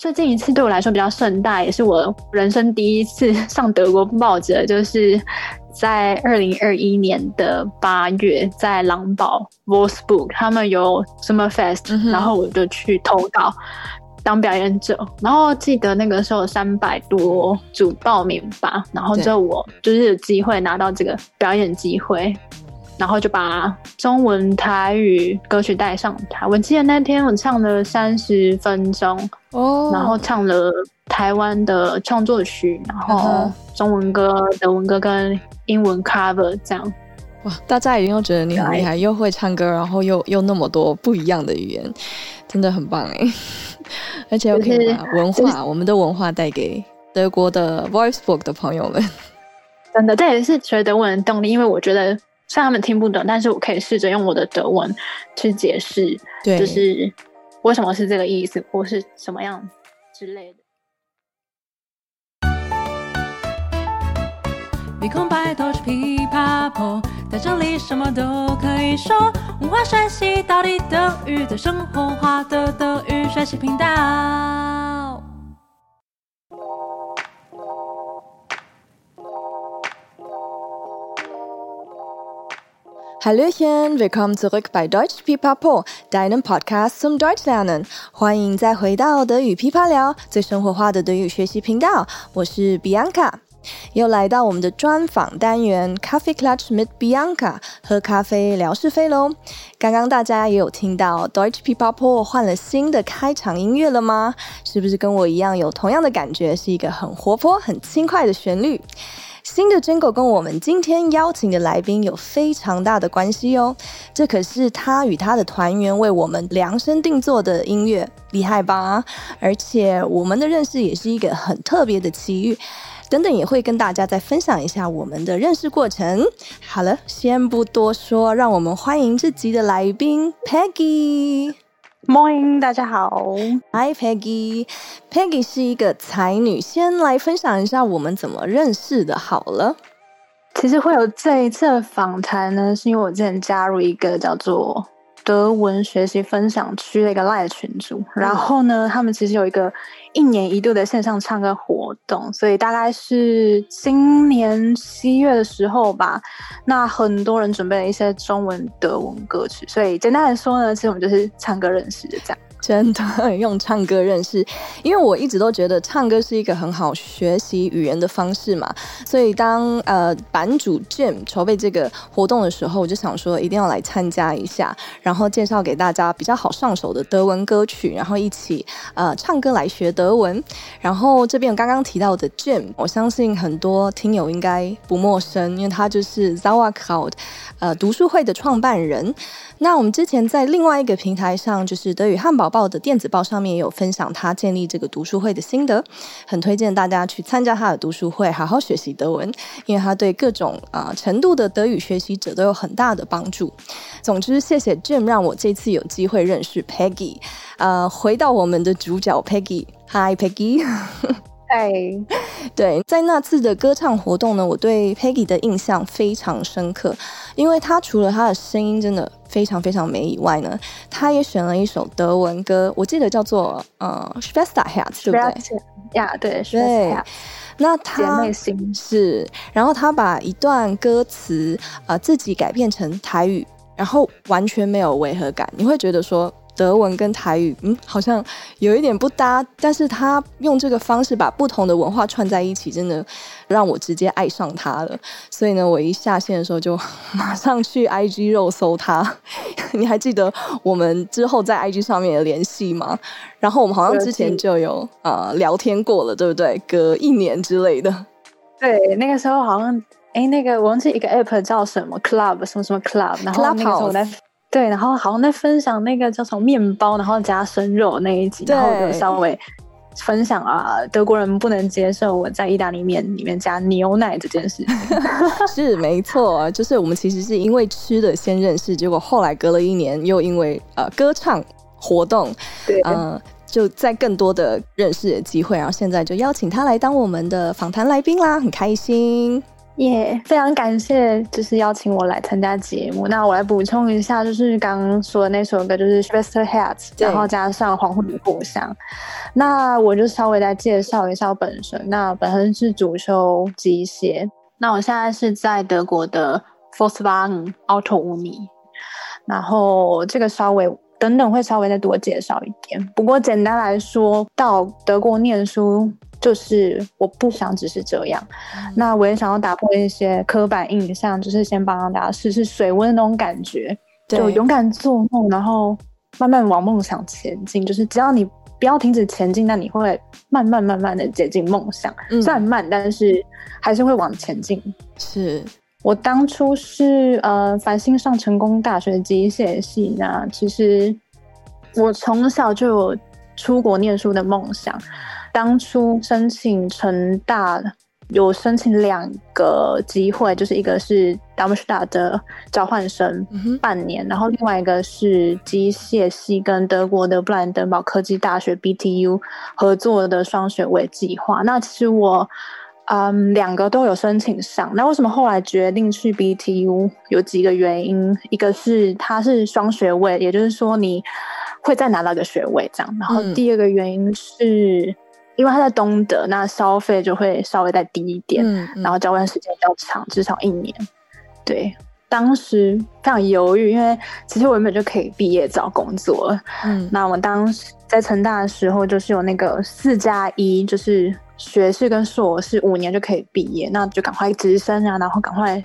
最近一次对我来说比较盛大，也是我人生第一次上德国报纸，就是在二零二一年的八月，在狼堡 Wolfsburg 他们有 Summerfest，、嗯、然后我就去投稿当表演者。然后记得那个时候三百多组报名吧，然后就我就是有机会拿到这个表演机会。然后就把中文台语歌曲带上台。我记得那天我唱了三十分钟，oh. 然后唱了台湾的创作曲，然后中文歌、德文歌跟英文 cover 这样。哇，大家一定又觉得你很厉害，又会唱歌，然后又又那么多不一样的语言，真的很棒哎！而且我可以把文化、就是，我们的文化带给德国的 VoiceBook 的朋友们。真的，这也是学德文的动力，因为我觉得。虽然他们听不懂，但是我可以试着用我的德文去解释，就是为什么是这个意思，或是什么样之类的。白都是琵琶破，在这里什么都可以说。文化学习到底德语的生活化的德语学习频道。Hallöchen, willkommen zurück bei Deutsch Pipapo, deinem Podcast zum Deutsch lernen。欢迎再回到德语噼啪聊，最生活化的德语学习频道。我是 Bianca，又来到我们的专访单元 Coffee Clutch mit Bianca，喝咖啡聊是非喽。刚刚大家也有听到 Deutsch Pipapo 换了新的开场音乐了吗？是不是跟我一样有同样的感觉？是一个很活泼、很轻快的旋律。新的 Jingle 跟我们今天邀请的来宾有非常大的关系哦，这可是他与他的团员为我们量身定做的音乐，厉害吧？而且我们的认识也是一个很特别的奇遇，等等也会跟大家再分享一下我们的认识过程。好了，先不多说，让我们欢迎这集的来宾 Peggy。Morning，大家好。Hi Peggy，Peggy Peggy 是一个才女，先来分享一下我们怎么认识的。好了，其实会有这一次访谈呢，是因为我之前加入一个叫做。德文学习分享区的一个 live 群组，然后呢，他们其实有一个一年一度的线上唱歌活动，所以大概是今年七月的时候吧。那很多人准备了一些中文、德文歌曲，所以简单来说呢，其实我们就是唱歌认识的这样。真的用唱歌认识，因为我一直都觉得唱歌是一个很好学习语言的方式嘛，所以当呃版主 Jim 筹备这个活动的时候，我就想说一定要来参加一下，然后介绍给大家比较好上手的德文歌曲，然后一起呃唱歌来学德文。然后这边刚刚提到的 Jim，我相信很多听友应该不陌生，因为他就是 Sauerkraut 呃读书会的创办人。那我们之前在另外一个平台上，就是德语汉堡报的电子报上面也有分享他建立这个读书会的心得，很推荐大家去参加他的读书会，好好学习德文，因为他对各种啊、程度的德语学习者都有很大的帮助。总之，谢谢 Jim 让我这次有机会认识 Peggy。呃，回到我们的主角 Peggy，Hi Peggy。哎，对，在那次的歌唱活动呢，我对 Peggy 的印象非常深刻，因为她除了她的声音真的非常非常美以外呢，她也选了一首德文歌，我记得叫做呃 Schwesterherz，对不对？呀，对，对。那她姐妹心是，然后她把一段歌词呃自己改变成台语，然后完全没有违和感，你会觉得说。德文跟台语，嗯，好像有一点不搭，但是他用这个方式把不同的文化串在一起，真的让我直接爱上他了。所以呢，我一下线的时候就马上去 IG 肉搜他。你还记得我们之后在 IG 上面的联系吗？然后我们好像之前就有呃聊天过了，对不对？隔一年之类的。对，那个时候好像，哎，那个我忘记一个 app 叫什么 Club 什么什么 Club，然后那个时候我在。对，然后好像在分享那个叫什么面包，然后加生肉那一集，然后就稍微分享啊，德国人不能接受我在意大利面里面加牛奶这件事。是没错，就是我们其实是因为吃的先认识，结果后来隔了一年，又因为呃歌唱活动，对，呃，就在更多的认识的机会，然后现在就邀请他来当我们的访谈来宾啦，很开心。也、yeah, 非常感谢，就是邀请我来参加节目。那我来补充一下，就是刚刚说的那首歌，就是 Schwester Herz，然后加上黄昏的故乡。那我就稍微来介绍一下我本身。那本身是主修机械，那我现在是在德国的 Volkswagen Auto Uni。然后这个稍微等等会稍微再多介绍一点。不过简单来说，到德国念书。就是我不想只是这样，嗯、那我也想要打破一些刻板印象，就是先帮大家试试水温的那种感觉，就勇敢做梦，然后慢慢往梦想前进。就是只要你不要停止前进，那你会慢慢慢慢的接近梦想。嗯、虽然慢，但是还是会往前进。是我当初是呃繁星上成功大学机械系，那其实我从小就有出国念书的梦想。当初申请成大有申请两个机会，就是一个是 Darmstadt 的交换生半年，嗯、然后另外一个是机械系跟德国的布兰登堡科技大学 BTU 合作的双学位计划。那其实我嗯两个都有申请上。那为什么后来决定去 BTU？有几个原因，一个是它是双学位，也就是说你会再拿到一个学位这样。然后第二个原因是。嗯因为他在东德，那消费就会稍微再低一点，嗯嗯、然后交换时间比较长，至少一年。对，当时非常犹豫，因为其实我原本就可以毕业找工作。嗯，那我当时在成大的时候，就是有那个四加一，就是学士跟硕士五年就可以毕业，那就赶快直升啊，然后赶快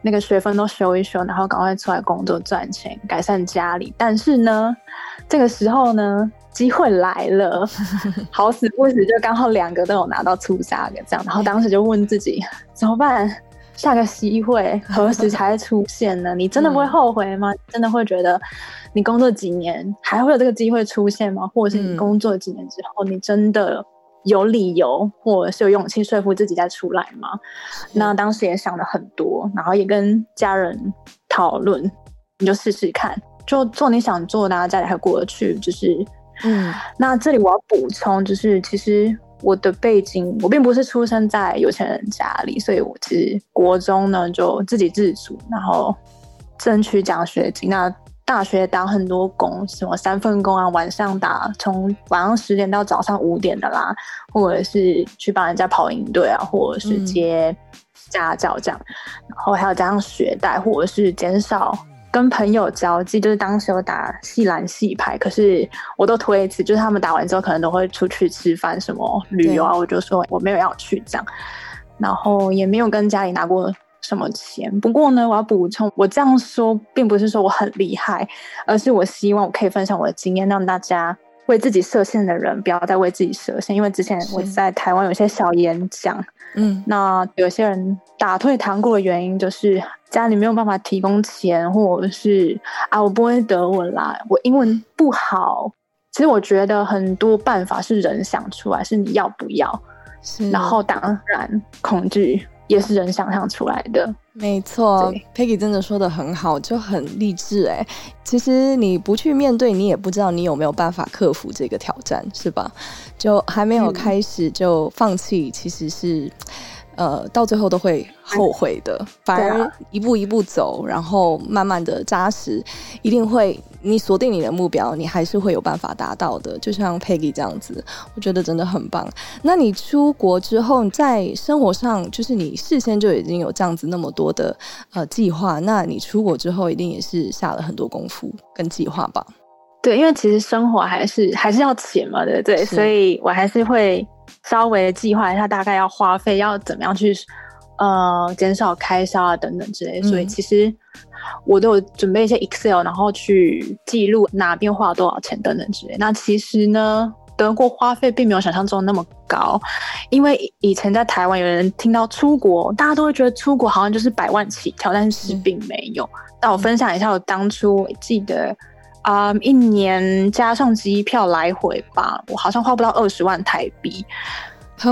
那个学分都修一修，然后赶快出来工作赚钱，改善家里。但是呢，这个时候呢。机会来了，好死不死就刚好两个都有拿到初赛的这样，然后当时就问自己怎么办？下个机会何时才出现呢？你真的不会后悔吗？嗯、真的会觉得你工作几年还会有这个机会出现吗？或者是你工作几年之后，你真的有理由或者是有勇气说服自己再出来吗？嗯、那当时也想了很多，然后也跟家人讨论，你就试试看，就做你想做的，家里还过得去，就是。嗯，那这里我要补充，就是其实我的背景，我并不是出生在有钱人家里，所以我其实国中呢就自给自足，然后争取奖学金。那大学打很多工，什么三份工啊，晚上打从晚上十点到早上五点的啦，或者是去帮人家跑营队啊，或者是接家教这样，然后还有加上学贷，或者是减少。跟朋友交际，就是当时有打系篮系排，可是我都推辞，就是他们打完之后可能都会出去吃饭什么旅游啊，我就说我没有要去这样，然后也没有跟家里拿过什么钱。不过呢，我要补充，我这样说并不是说我很厉害，而是我希望我可以分享我的经验，让大家。为自己设限的人，不要再为自己设限。因为之前我在台湾有些小演讲，嗯，那有些人打退堂鼓的原因就是家里没有办法提供钱，或者是啊，我不会德文啦，我英文不好。其实我觉得很多办法是人想出来，是你要不要，然后当然恐惧也是人想象出来的。没错，Peggy 真的说的很好，就很励志哎。其实你不去面对，你也不知道你有没有办法克服这个挑战，是吧？就还没有开始就放弃，其实是。呃，到最后都会后悔的。反而一步一步走，然后慢慢的扎实，一定会。你锁定你的目标，你还是会有办法达到的。就像 Peggy 这样子，我觉得真的很棒。那你出国之后，在生活上，就是你事先就已经有这样子那么多的呃计划。那你出国之后，一定也是下了很多功夫跟计划吧？对，因为其实生活还是还是要钱嘛，对不对？所以我还是会。稍微计划一下，大概要花费要怎么样去，呃，减少开销啊等等之类。嗯、所以其实我都有准备一些 Excel，然后去记录哪边花了多少钱等等之类。那其实呢，德国花费并没有想象中那么高，因为以前在台湾有人听到出国，大家都会觉得出国好像就是百万起跳，但是并没有。那、嗯、我分享一下，我当初记得。啊，um, 一年加上机票来回吧，我好像花不到二十万台币，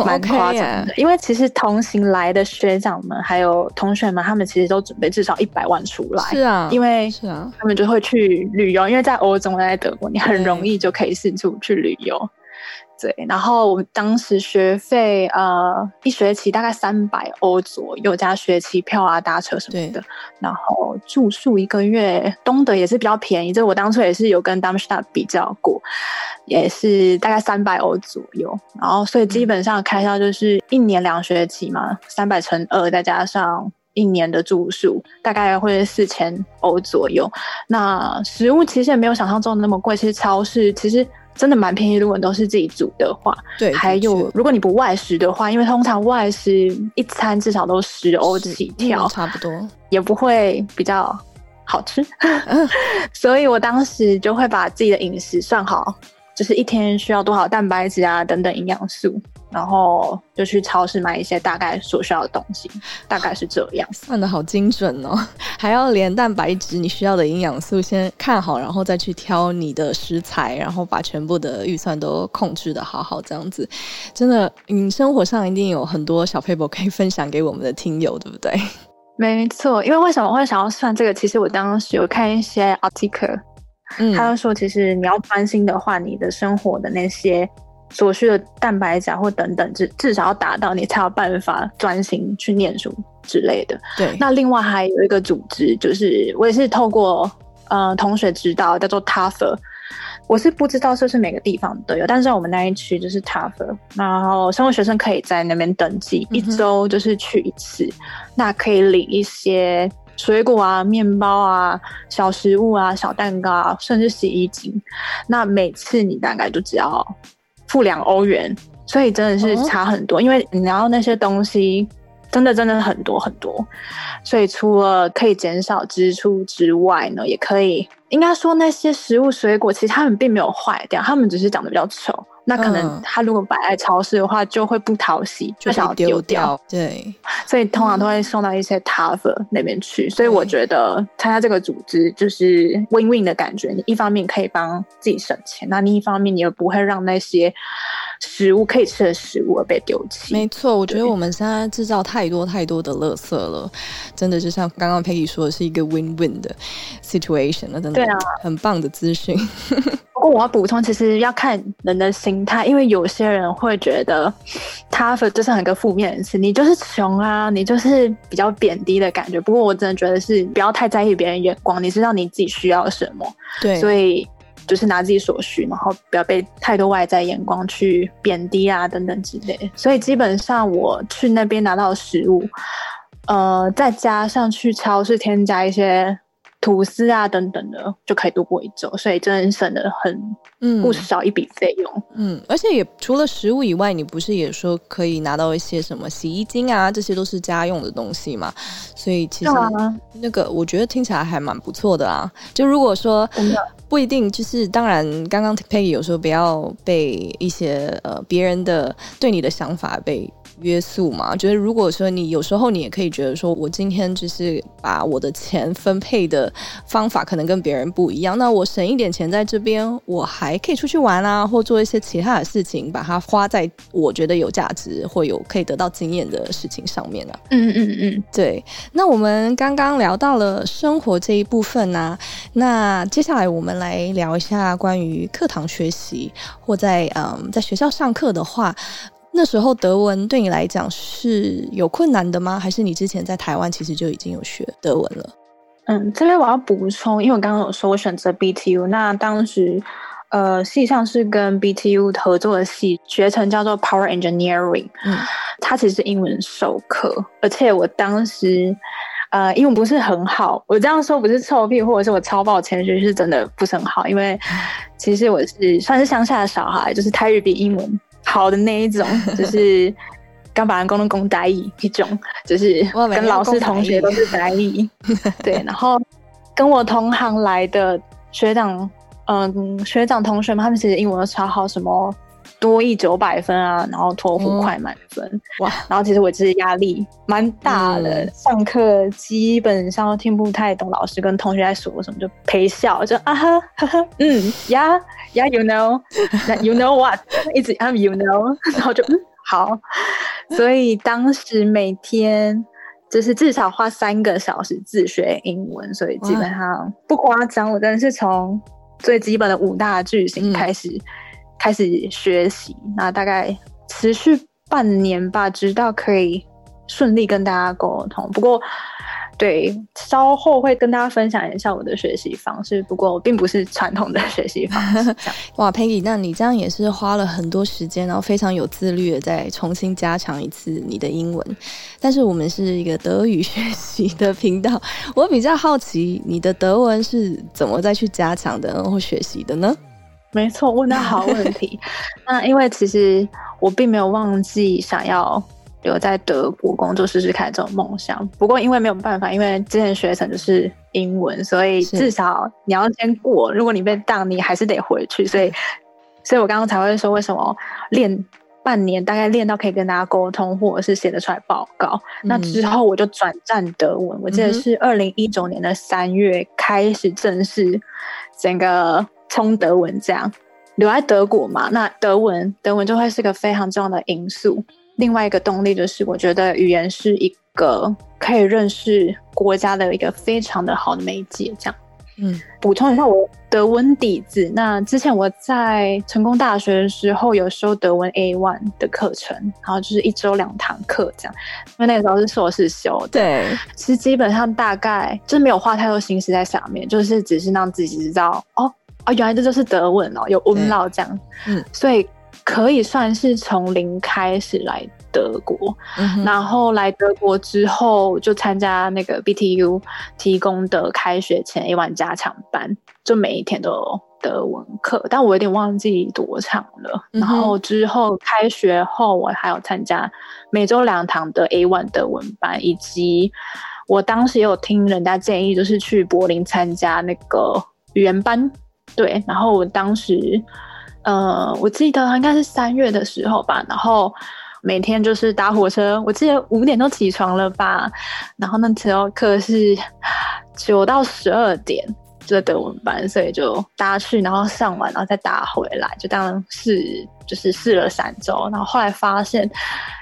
蛮夸张的。因为其实同行来的学长们还有同学们，他们其实都准备至少一百万出来。是啊，因为是啊，他们就会去旅游。因为在欧洲，在德国，你很容易就可以四处去旅游。对，然后我们当时学费呃一学期大概三百欧左右，加学期票啊、搭车什么的。然后住宿一个月，东德也是比较便宜。这我当初也是有跟 Darmstadt 比较过，也是大概三百欧左右。然后所以基本上开销就是一年两学期嘛，三百乘二，再加上一年的住宿，大概会四千欧左右。那食物其实也没有想象中的那么贵，其实超市其实。真的蛮便宜，如果你都是自己煮的话。对，还有如果你不外食的话，因为通常外食一餐至少都十欧起跳，差不多，也不会比较好吃。所以我当时就会把自己的饮食算好。就是一天需要多少蛋白质啊，等等营养素，然后就去超市买一些大概所需要的东西，大概是这样。算的好精准哦，还要连蛋白质你需要的营养素先看好，然后再去挑你的食材，然后把全部的预算都控制的好好，这样子，真的，你生活上一定有很多小撇步可以分享给我们的听友，对不对？没错，因为为什么会想要算这个？其实我当时有看一些 article。嗯，他就说，其实你要专心的话，你的生活的那些所需的蛋白质或等等，至至少要达到，你才有办法专心去念书之类的。对。那另外还有一个组织，就是我也是透过呃同学知道，叫做 t a f e r。我是不知道是不是每个地方都有，但是在我们那一区就是 t a f e r。然后生活学生可以在那边登记，一周就是去一次，嗯、那可以领一些。水果啊，面包啊，小食物啊，小蛋糕啊，甚至洗衣精，那每次你大概就只要付两欧元，所以真的是差很多。哦、因为你要那些东西，真的真的很多很多，所以除了可以减少支出之外呢，也可以应该说那些食物水果，其实他们并没有坏掉，他们只是长得比较丑。那可能他如果摆在超市的话，就会不讨喜，就想要丢掉。对，所以通常都会送到一些 TAFE 那边去。所以我觉得参加这个组织就是 win-win 的感觉。你一方面可以帮自己省钱，那另一方面你又不会让那些食物可以吃的食物而被丢弃。没错，我觉得我们现在制造太多太多的垃圾了，真的就像刚刚 Peggy 说的是一个 win-win 的 situation。了真的对啊很棒的资讯。不过我要补充，其实要看人的心态，因为有些人会觉得 tough 就是很个负面的词，你就是穷啊，你就是比较贬低的感觉。不过我真的觉得是不要太在意别人眼光，你知道你自己需要什么，对，所以就是拿自己所需，然后不要被太多外在眼光去贬低啊等等之类。所以基本上我去那边拿到食物，呃，再加上去超市添加一些。吐司啊等等的就可以度过一周，所以真的省了很嗯不少一笔费用。嗯，而且也除了食物以外，你不是也说可以拿到一些什么洗衣精啊，这些都是家用的东西嘛？所以其实那个我觉得听起来还蛮不错的啊。就如果说不一定，就是当然，刚刚 Peggy 有时候不要被一些呃别人的对你的想法被。约束嘛，觉得如果说你有时候你也可以觉得说，我今天就是把我的钱分配的方法可能跟别人不一样，那我省一点钱在这边，我还可以出去玩啊，或做一些其他的事情，把它花在我觉得有价值或有可以得到经验的事情上面啊。嗯嗯嗯嗯，对。那我们刚刚聊到了生活这一部分呢、那接下来我们来聊一下关于课堂学习或在嗯在学校上课的话。那时候德文对你来讲是有困难的吗？还是你之前在台湾其实就已经有学德文了？嗯，这边我要补充，因为我刚刚有说我选择 BTU，那当时呃系上是跟 BTU 合作的系，学程叫做 Power Engineering，嗯，它其实是英文授课，而且我当时呃英文不是很好，我这样说不是臭屁，或者是我超抱歉，其实是真的不是很好，因为其实我是算是乡下的小孩，就是泰语比英文。好的那一种，就是刚把人工的工呆一一种，就是跟老师同学都是呆一。对，然后跟我同行来的学长，嗯，学长同学们，他们其实英文都超好，什么多一九百分啊，然后托福快满分，嗯，哇！然后其实我其实压力蛮大的，嗯，上课基本上都听不太懂老师跟同学在说什么，就陪笑，就啊哈哈哈，嗯呀。Yeah, you know, you know what？一直 I'm you know，然后就嗯好，所以当时每天就是至少花三个小时自学英文，所以基本上不夸张，我真的是从最基本的五大句型开始开始学习，那大概持续半年吧，直到可以顺利跟大家沟通。不过。对，稍后会跟大家分享一下我的学习方式，不过我并不是传统的学习方式。哇，Peggy，那你这样也是花了很多时间，然后非常有自律的再重新加强一次你的英文。但是我们是一个德语学习的频道，我比较好奇你的德文是怎么再去加强的，然后学习的呢？没错，问到好 问题。那因为其实我并没有忘记想要。留在德国工作试试看这种梦想，不过因为没有办法，因为之前学成就是英文，所以至少你要先过。如果你被当，你还是得回去。所以，所以我刚刚才会说，为什么练半年，大概练到可以跟大家沟通，或者是写得出来报告。嗯、那之后我就转战德文，我记得是二零一九年的三月开始正式整个冲德文这样留在德国嘛。那德文，德文就会是个非常重要的因素。另外一个动力就是，我觉得语言是一个可以认识国家的一个非常的好的媒介。这样，嗯，补充一下我德文底子。那之前我在成功大学的时候有修德文 A one 的课程，然后就是一周两堂课这样。因为那个时候是硕士修的，对，其实基本上大概就是没有花太多心思在上面，就是只是让自己知道哦哦，原来这就是德文哦，有 umlaut 这样，嗯，所以。可以算是从零开始来德国，嗯，然后来德国之后就参加那个 BTU 提供的开学前 A1 加强班，就每一天都有德文课，但我有点忘记多长了，嗯。然后之后开学后，我还有参加每周两堂的 A one 德文班，以及我当时也有听人家建议，就是去柏林参加那个语言班。对，然后我当时。呃，我记得应该是三月的时候吧，然后每天就是搭火车，我记得五点都起床了吧，然后那时候课是九到十二点，就德文班，所以就搭去，然后上完，然后再搭回来，就当试就是试了三周，然后后来发现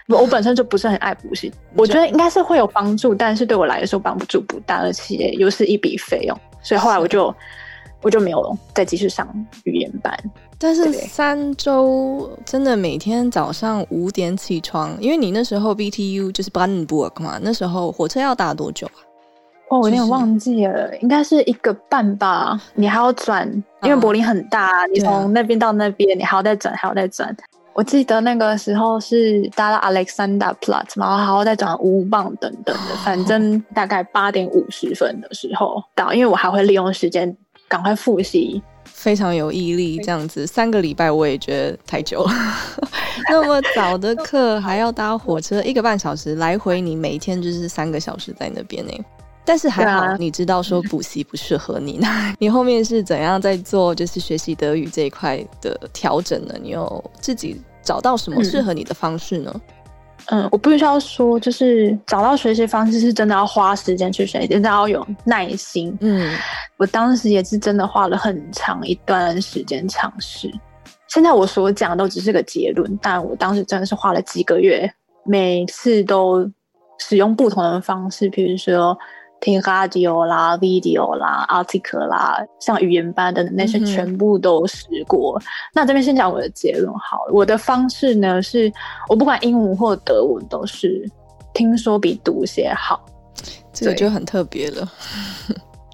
我本身就不是很爱补习，我觉得应该是会有帮助，但是对我来说帮助不大，而且又是一笔费用，所以后来我就。我就没有再继续上语言班，但是三周真的每天早上五点起床，因为你那时候 BTU 就是 Brandenburg 嘛，那时候火车要搭多久啊？哦，我有点忘记了，应该是一个半吧。你还要转，因为柏林很大，啊、你从那边到那边，你还要再转，还要再转。我记得那个时候是搭了 Alexanderplatz，然后还要再转 U-Bahn 等等的，反正大概八点五十分的时候到，因为我还会利用时间。赶快复习，非常有毅力，这样子三个礼拜我也觉得太久了。那么早的课还要搭火车一个半小时来回，你每天就是三个小时在那边呢。但是还好，你知道说补习不适合你，那你后面是怎样在做就是学习德语这一块的调整呢？你有自己找到什么适合你的方式呢？嗯嗯，我不需要说，就是找到学习方式是真的要花时间去学习，真的要有耐心。嗯，我当时也是真的花了很长一段时间尝试。现在我所讲的都只是个结论，但我当时真的是花了几个月，每次都使用不同的方式，比如说。听 radio 啦、video 啦、article 啦，像语言班的那些全部都试过。嗯、那这边先讲我的结论好了。我的方式呢，是我不管英文或德文都是听说比读写好，这个就很特别了。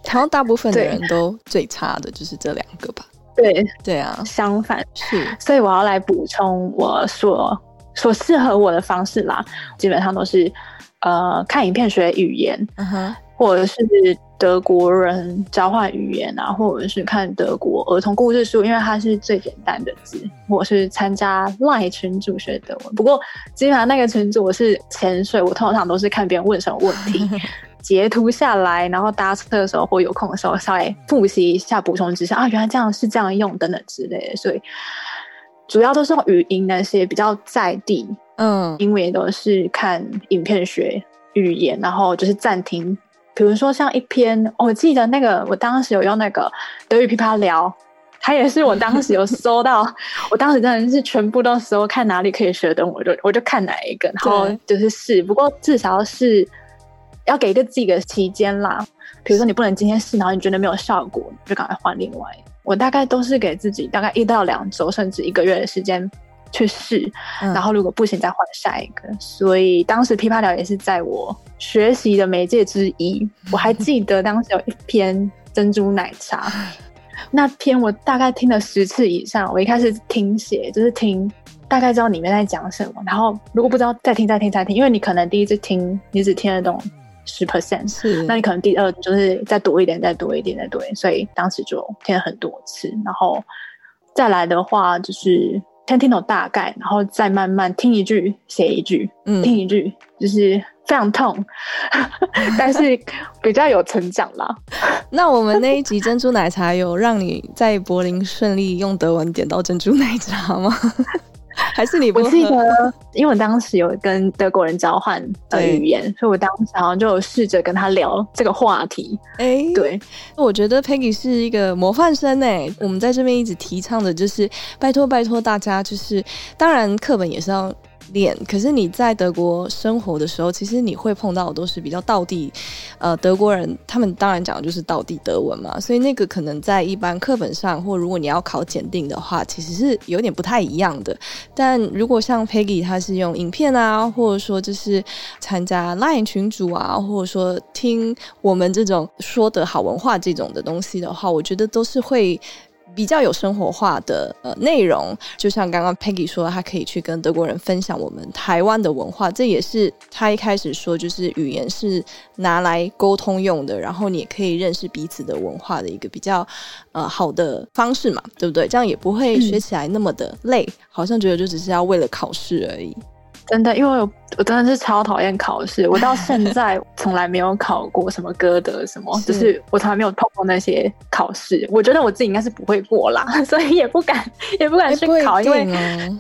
好像大部分的人都最差的就是这两个吧？对对啊，相反是，所以我要来补充我所所适合我的方式啦。基本上都是呃看影片学语言。嗯哼。或者是德国人交换语言啊，或者是看德国儿童故事书，因为它是最简单的字，我是参加 LINE 群组学德文。不过基本上那个群主我是潜水，我通常都是看别人问什么问题，截图下来，然后搭车的时候或有空的时候稍微复习一下，补充知识啊，原来这样是这样用等等之类的。所以主要都是用语音那些比较在地，嗯，因为都是看影片学语言，然后就是暂停。比如说像一篇，我记得那个，我当时有用那个德语琵琶聊，它也是我当时有搜到，我当时真的是全部都搜，看哪里可以学的，我就我就看哪一个，然后就是试。不过至少是要给一个自己的期间啦。比如说你不能今天试，然后你觉得没有效果，你就赶快换另外我大概都是给自己大概一到两周，甚至一个月的时间去试，嗯、然后如果不行再换下一个。所以当时噼啪聊也是在我学习的媒介之一。我还记得当时有一篇珍珠奶茶，那篇我大概听了十次以上。我一开始听写就是听，大概知道里面在讲什么，然后如果不知道再听再听再听，因为你可能第一次听你只听得懂十 percent，是，那你可能第二就是再多一点，再多一点，再多一点，所以当时就听了很多次，然后再来的话就是。先听懂大概，然后再慢慢听一句写一句，嗯，听一句就是非常痛，但是比较有成长啦。那我们那一集珍珠奶茶有让你在柏林顺利用德文点到珍珠奶茶吗？还是你不？我记得，因为我当时有跟德国人交换的语言，所以我当时好像就有试着跟他聊这个话题。哎、欸，对，我觉得 Peggy 是一个模范生哎。我们在这边一直提倡的就是，拜托拜托大家，就是当然课本也是要。练，可是你在德国生活的时候，其实你会碰到的都是比较道地，呃，德国人，他们当然讲的就是道地德文嘛，所以那个可能在一般课本上，或如果你要考检定的话，其实是有点不太一样的。但如果像 Peggy，他是用影片啊，或者说就是参加 Line 群组啊，或者说听我们这种说的好文化这种的东西的话，我觉得都是会。比较有生活化的呃内容，就像刚刚 Peggy 说，她可以去跟德国人分享我们台湾的文化，这也是她一开始说，就是语言是拿来沟通用的，然后你也可以认识彼此的文化的一个比较呃好的方式嘛，对不对？这样也不会学起来那么的累，嗯、好像觉得就只是要为了考试而已。真的，因为我我真的是超讨厌考试，我到现 在从来没有考过什么歌德什么，是就是我从来没有碰过那些考试。我觉得我自己应该是不会过啦，所以也不敢也不敢去考，因为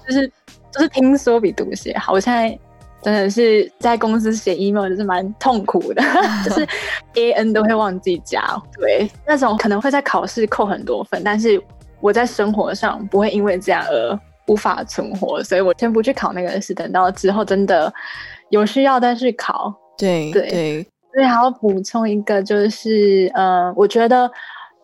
就是就是听说比读写好。我现在真的是在公司写 email 就是蛮痛苦的，就是 A N 都会忘记加，对，那种可能会在考试扣很多分，但是我在生活上不会因为这样而。无法存活，所以我先不去考那个试，等到之后真的有需要再去考。对对，对所以还要补充一个，就是呃，我觉得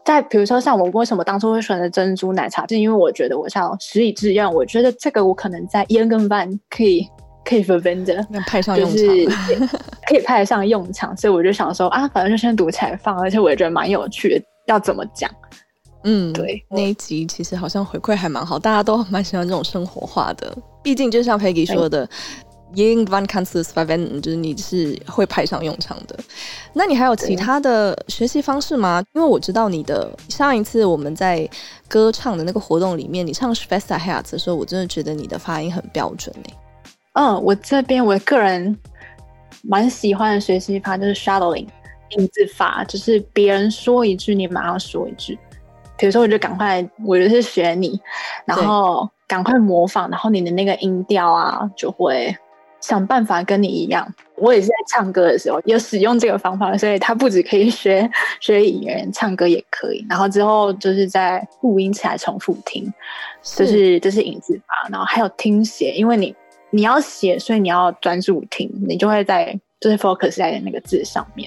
在比如说像我为什么当初会选择珍珠奶茶，是因为我觉得我想实以致用，我觉得这个我可能在 Irgendwann 可以 可以 verwenden 派上用场，就 是可以派得上用场，所以我就想说啊，反正就先读起来放，而且我也觉得蛮有趣的，要怎么讲？嗯，对，那一集其实好像回馈还蛮好，大家都蛮喜欢这种生活化的。毕竟就像 Peggy 说的，irgendwann kannst du es verwenden，就是你是会派上用场的。那你还有其他的学习方式吗？因为我知道你的上一次我们在歌唱的那个活动里面，你唱 Schwester Herz 的时候，我真的觉得你的发音很标准诶。嗯，我这边我个人蛮喜欢的学习法就是 shadowing 影子法，就是别人说一句，你马上说一句。比如说，我就赶快，我就是学你，然后赶快模仿，然后你的那个音调啊，就会想办法跟你一样。我也是在唱歌的时候有使用这个方法，所以它不止可以学 学演员，唱歌也可以。然后之后就是在录音起来重复听，就是这是影子法。然后还有听写，因为你你要写，所以你要专注听，你就会在就是 focus 在那个字上面。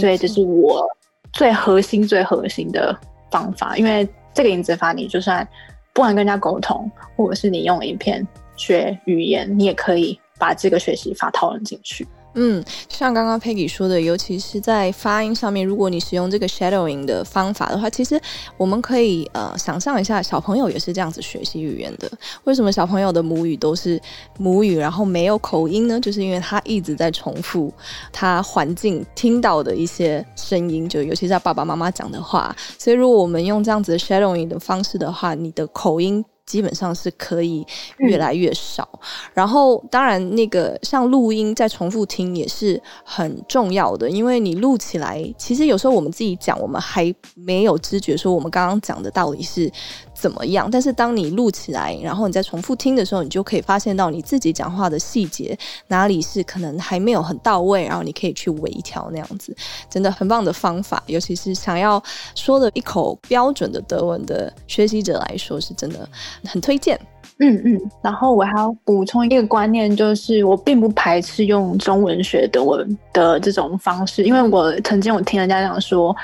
所以这是我最核心、最核心的。方法，因为这个影子法，你就算不管跟人家沟通，或者是你用影片学语言，你也可以把这个学习法套用进去。嗯，像刚刚 Peggy 说的，尤其是在发音上面，如果你使用这个 shadowing 的方法的话，其实我们可以呃想象一下，小朋友也是这样子学习语言的。为什么小朋友的母语都是母语，然后没有口音呢？就是因为他一直在重复他环境听到的一些声音，就尤其是他爸爸妈妈讲的话。所以如果我们用这样子的 shadowing 的方式的话，你的口音。基本上是可以越来越少，嗯、然后当然那个像录音再重复听也是很重要的，因为你录起来，其实有时候我们自己讲，我们还没有知觉说我们刚刚讲的到底是怎么样，但是当你录起来，然后你再重复听的时候，你就可以发现到你自己讲话的细节哪里是可能还没有很到位，然后你可以去微调那样子，真的很棒的方法，尤其是想要说的一口标准的德文的学习者来说，是真的。很推荐。嗯嗯，然后我还要补充一个观念，就是我并不排斥用中文学德文的这种方式，因为我曾经我听人家讲说，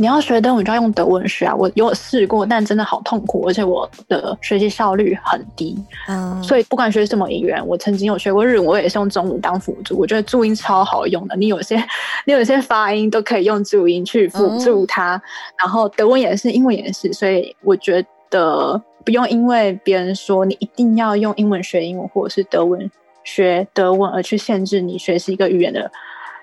你要学德文就要用德文学啊，我有试过，但真的好痛苦，而且我的学习效率很低。嗯，所以不管学什么语言，我曾经有学过日文，我也是用中文当辅助，我觉得注音超好用的，你有些 你有些发音都可以用注音去辅助它，嗯，然后德文也是，英文也是，所以我觉得。不用因为别人说你一定要用英文学英文，或者是德文学德文而去限制你学习一个语言的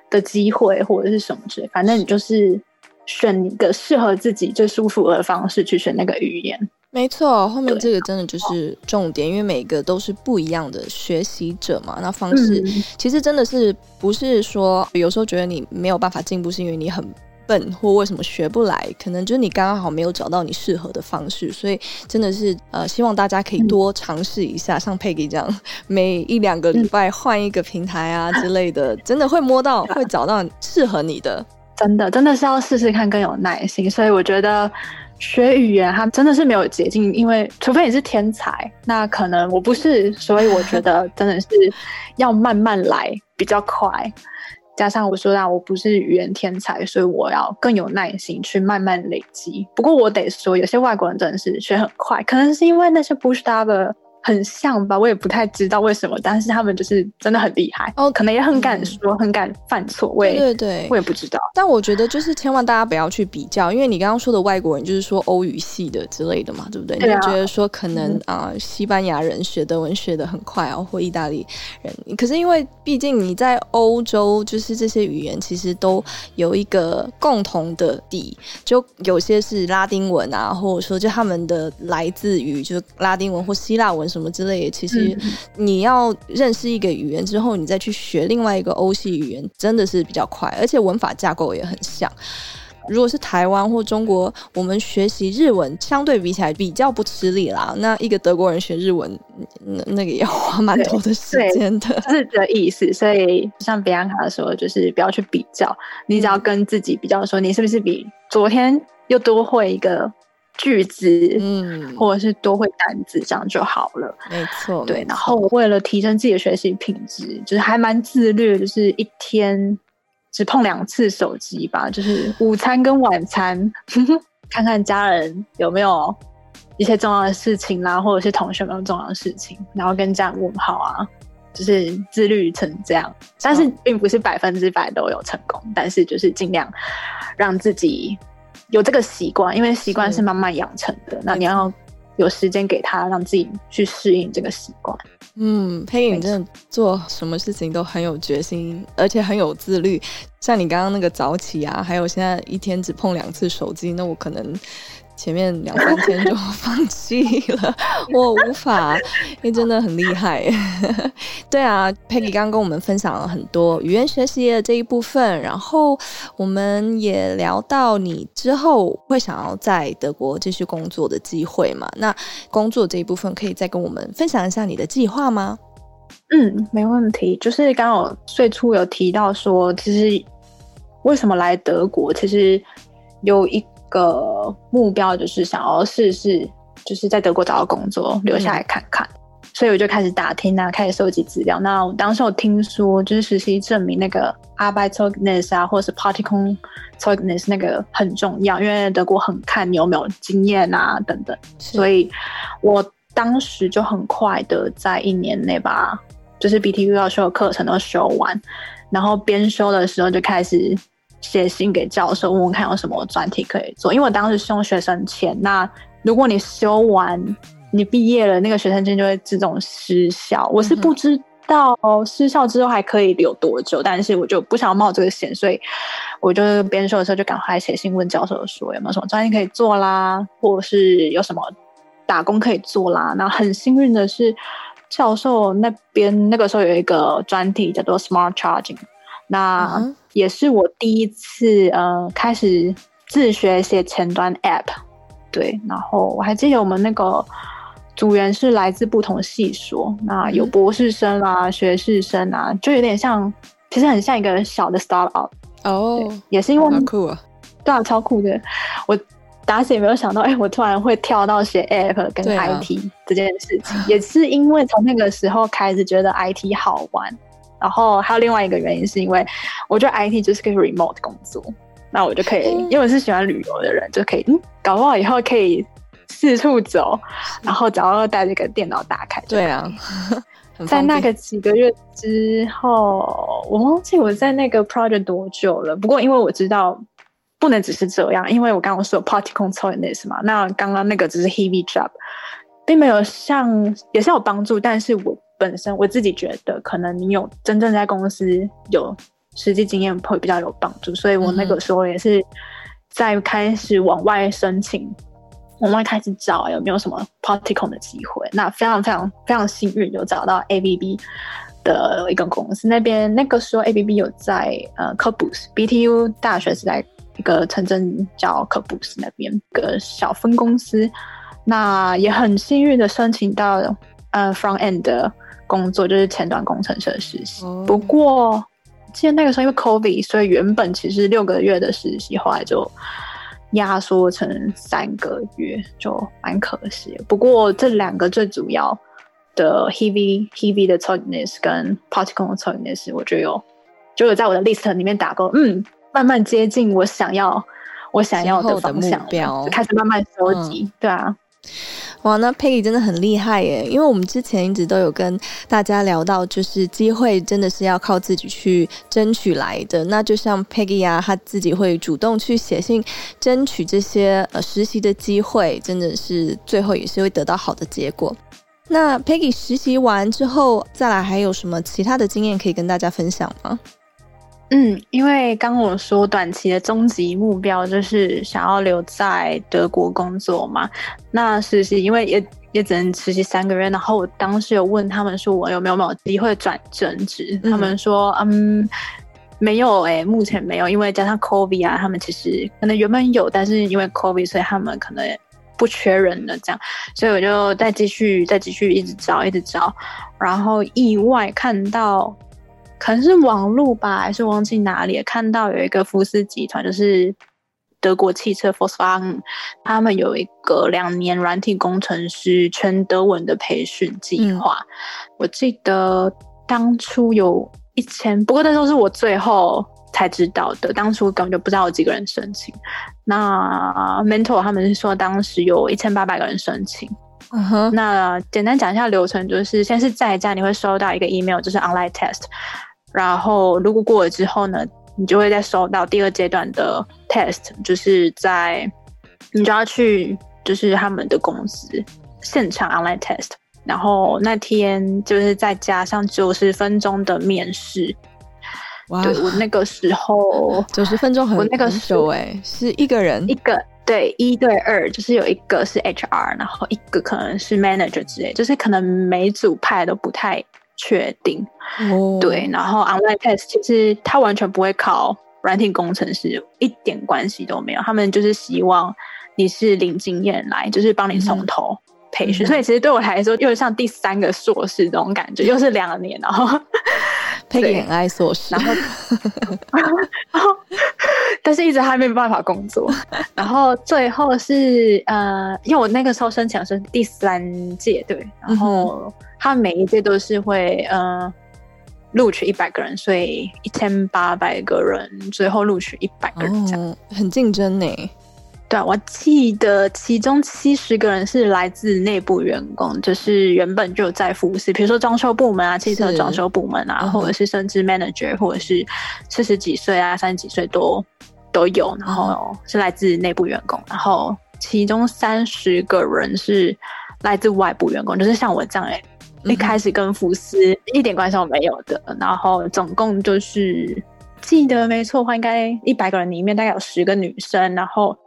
的机会，或者是什么之类。反正你就是选一个适合自己最舒服的方式去选那个语言。没错，后面这个真的就是重点，因为每个都是不一样的学习者嘛。那方式其实真的是不是说有时候觉得你没有办法进步，是因为你很。笨或为什么学不来，可能就是你刚刚好没有找到你适合的方式，所以真的是呃，希望大家可以多尝试一下，嗯、像 Peggy 这样，每一两个礼拜换一个平台啊之类的，嗯、真的会摸到，会找到适合你的。真的，真的是要试试看，更有耐心。所以我觉得学语言它真的是没有捷径，因为除非你是天才，那可能我不是，所以我觉得真的是要慢慢来比较快。加上我说到我不是语言天才，所以我要更有耐心去慢慢累积。不过我得说，有些外国人真的是学很快，可能是因为那些 push 很像吧，我也不太知道为什么，但是他们就是真的很厉害哦，可能也很敢说，嗯、很敢犯错。我也对对对，我也不知道。但我觉得就是千万大家不要去比较，因为你刚刚说的外国人就是说欧语系的之类的嘛，对不对？对啊、你就觉得说可能啊、嗯呃，西班牙人学德文学的很快哦，或意大利人。可是因为毕竟你在欧洲，就是这些语言其实都有一个共同的底，就有些是拉丁文啊，或者说就他们的来自于就是拉丁文或希腊文。什么之类的，其实你要认识一个语言之后，你再去学另外一个欧系语言，真的是比较快，而且文法架构也很像。如果是台湾或中国，我们学习日文相对比起来比较不吃力啦。那一个德国人学日文，那那个也要花蛮多的时间的，是这意思。所以像比安卡说，就是不要去比较，你只要跟自己比较，说你是不是比昨天又多会一个。句子，嗯，或者是多会单字，这样就好了。没错，对。然后为了提升自己的学习品质，就是还蛮自律，就是一天只碰两次手机吧，就是午餐跟晚餐，看看家人有没有一些重要的事情啦，或者是同学有没有重要的事情，然后跟家人问好啊，就是自律成这样。但是并不是百分之百都有成功，但是就是尽量让自己。有这个习惯，因为习惯是慢慢养成的。那你要有时间给他，让自己去适应这个习惯。嗯，Peggy，你真的做什么事情都很有决心，而且很有自律。像你刚刚那个早起啊，还有现在一天只碰两次手机，那我可能。前面两三天就放弃了，我无法，因为真的很厉害。对啊，Peggy 刚刚跟我们分享了很多语言学习的这一部分，然后我们也聊到你之后会想要在德国继续工作的机会嘛？那工作这一部分可以再跟我们分享一下你的计划吗？嗯，没问题。就是刚刚我最初有提到说，其实为什么来德国，其实有一。个目标就是想要试试，就是在德国找到工作，留下来看看。嗯、所以我就开始打听啊，开始收集资料。那我当时我听说，就是实习证明那个 Arbeitszeugnis 啊，或者是 Praktikumszeugnis 那个很重要，因为德国很看你有没有经验啊等等。所以我当时就很快的在一年内把就是 BTU 要修的课程都修完，然后边修的时候就开始。写信给教授问问看有什么专题可以做，因为我当时是用学生签。那如果你修完，你毕业了，那个学生签就会自动失效。我是不知道失效之后还可以留多久，但是我就不想冒这个险，所以我就边修的时候就赶快写信问教授说有没有什么专题可以做啦，或者是有什么打工可以做啦。那很幸运的是，教授那边那个时候有一个专题叫做 Smart Charging，那。也是我第一次呃开始自学写前端 App，对，然后我还记得我们那个组员是来自不同系所，那有博士生啊、学士生啊，就有点像，其实很像一个小的 startup 哦，也是因为好酷啊，对啊，超酷的。我打死也没有想到，哎，我突然会跳到写 App 跟 IT 这件事情，啊、也是因为从那个时候开始觉得 IT 好玩。然后还有另外一个原因，是因为我觉得 IT 就是可以 remote 工作，那我就可以，因为我是喜欢旅游的人，就可以，嗯，搞不好以后可以四处走，然后只要带这个电脑打开。对啊，在那个几个月之后，我忘记我在那个 project 多久了。不过因为我知道。不能只是这样，因为我刚刚说 particle holiness 嘛，那刚刚那个只是 heavy job，并没有像也是有帮助，但是我本身我自己觉得，可能你有真正在公司有实际经验会比较有帮助，所以我那个时候也是在开始往外申请，嗯、往外开始找有没有什么 particle 的机会，那非常非常非常幸运有找到 ABB 的一个公司，那边那个时候 ABB 有在呃 Corpus BTU 大学是在。一个城镇叫科布斯那边一个小分公司，那也很幸运的申请到呃 front end 的工作，就是前端工程师的实习。Oh. 不过记得那个时候因为 COVID，所以原本其实六个月的实习，后来就压缩成三个月，就蛮可惜。不过这两个最主要的 heavy heavy 的 toughness 跟 particle toughness，我就有就有在我的 list 里面打勾，嗯。慢慢接近我想要我想要的方向的目标，开始慢慢收集。嗯、对啊，哇，那 Peggy 真的很厉害耶！因为我们之前一直都有跟大家聊到，就是机会真的是要靠自己去争取来的。那就像 Peggy 啊，他自己会主动去写信争取这些呃实习的机会，真的是最后也是会得到好的结果。那 Peggy 实习完之后，再来还有什么其他的经验可以跟大家分享吗？嗯，因为刚我说短期的终极目标就是想要留在德国工作嘛。那实习因为也也只能实习三个月，然后我当时有问他们说我有没有没有机会转正职，嗯、他们说嗯没有诶、欸，目前没有，因为加上 COVID 啊，他们其实可能原本有，但是因为 COVID，所以他们可能不缺人了这样，所以我就再继续再继续一直找一直找，然后意外看到。可能是网路吧，还是忘记哪里看到有一个福斯集团，就是德国汽车 Volkswagen，他们有一个两年软体工程师全德文的培训计划。嗯、我记得当初有一千，不过那都是我最后才知道的，当初根本就不知道有几个人申请。那 Mentor 他们是说当时有一千八百个人申请。那简单讲一下流程，就是先是在家你会收到一个 email，就是 online test。然后，如果过了之后呢，你就会再收到第二阶段的 test，就是在你就要去，就是他们的公司现场 online test。然后那天就是再加上九十分钟的面试。哇，对，我那个时候 九十分钟很我那个时候哎，是一个人一个对一对二，就是有一个是 HR，然后一个可能是 manager 之类，就是可能每组派都不太。确定，oh. 对，然后 online test 其实他完全不会考软体工程师，一点关系都没有。他们就是希望你是零经验来，就是帮你从头培训。Mm hmm. 所以其实对我来说，又像第三个硕士这种感觉，又是两年，然后配个很爱硕士，然后 然后，但是一直还没有办法工作。然后最后是呃，因为我那个时候申请是第三届，对，然后。Mm hmm. 他每一届都是会呃录取一百个人，所以一千八百个人最后录取一百个人，这样、哦、很竞争呢。对啊，我记得其中七十个人是来自内部员工，就是原本就在服侍，比如说装修部门啊、汽车装修部门啊，或者是甚至 manager，或者是四十几岁啊、三十几岁都都有，然后是来自内部员工，然后其中三十个人是来自外部员工，就是像我这样哎。一开始跟福斯一点关系都没有的，然后总共就是记得没错的话，应该一百个人里面大概有十个女生，然后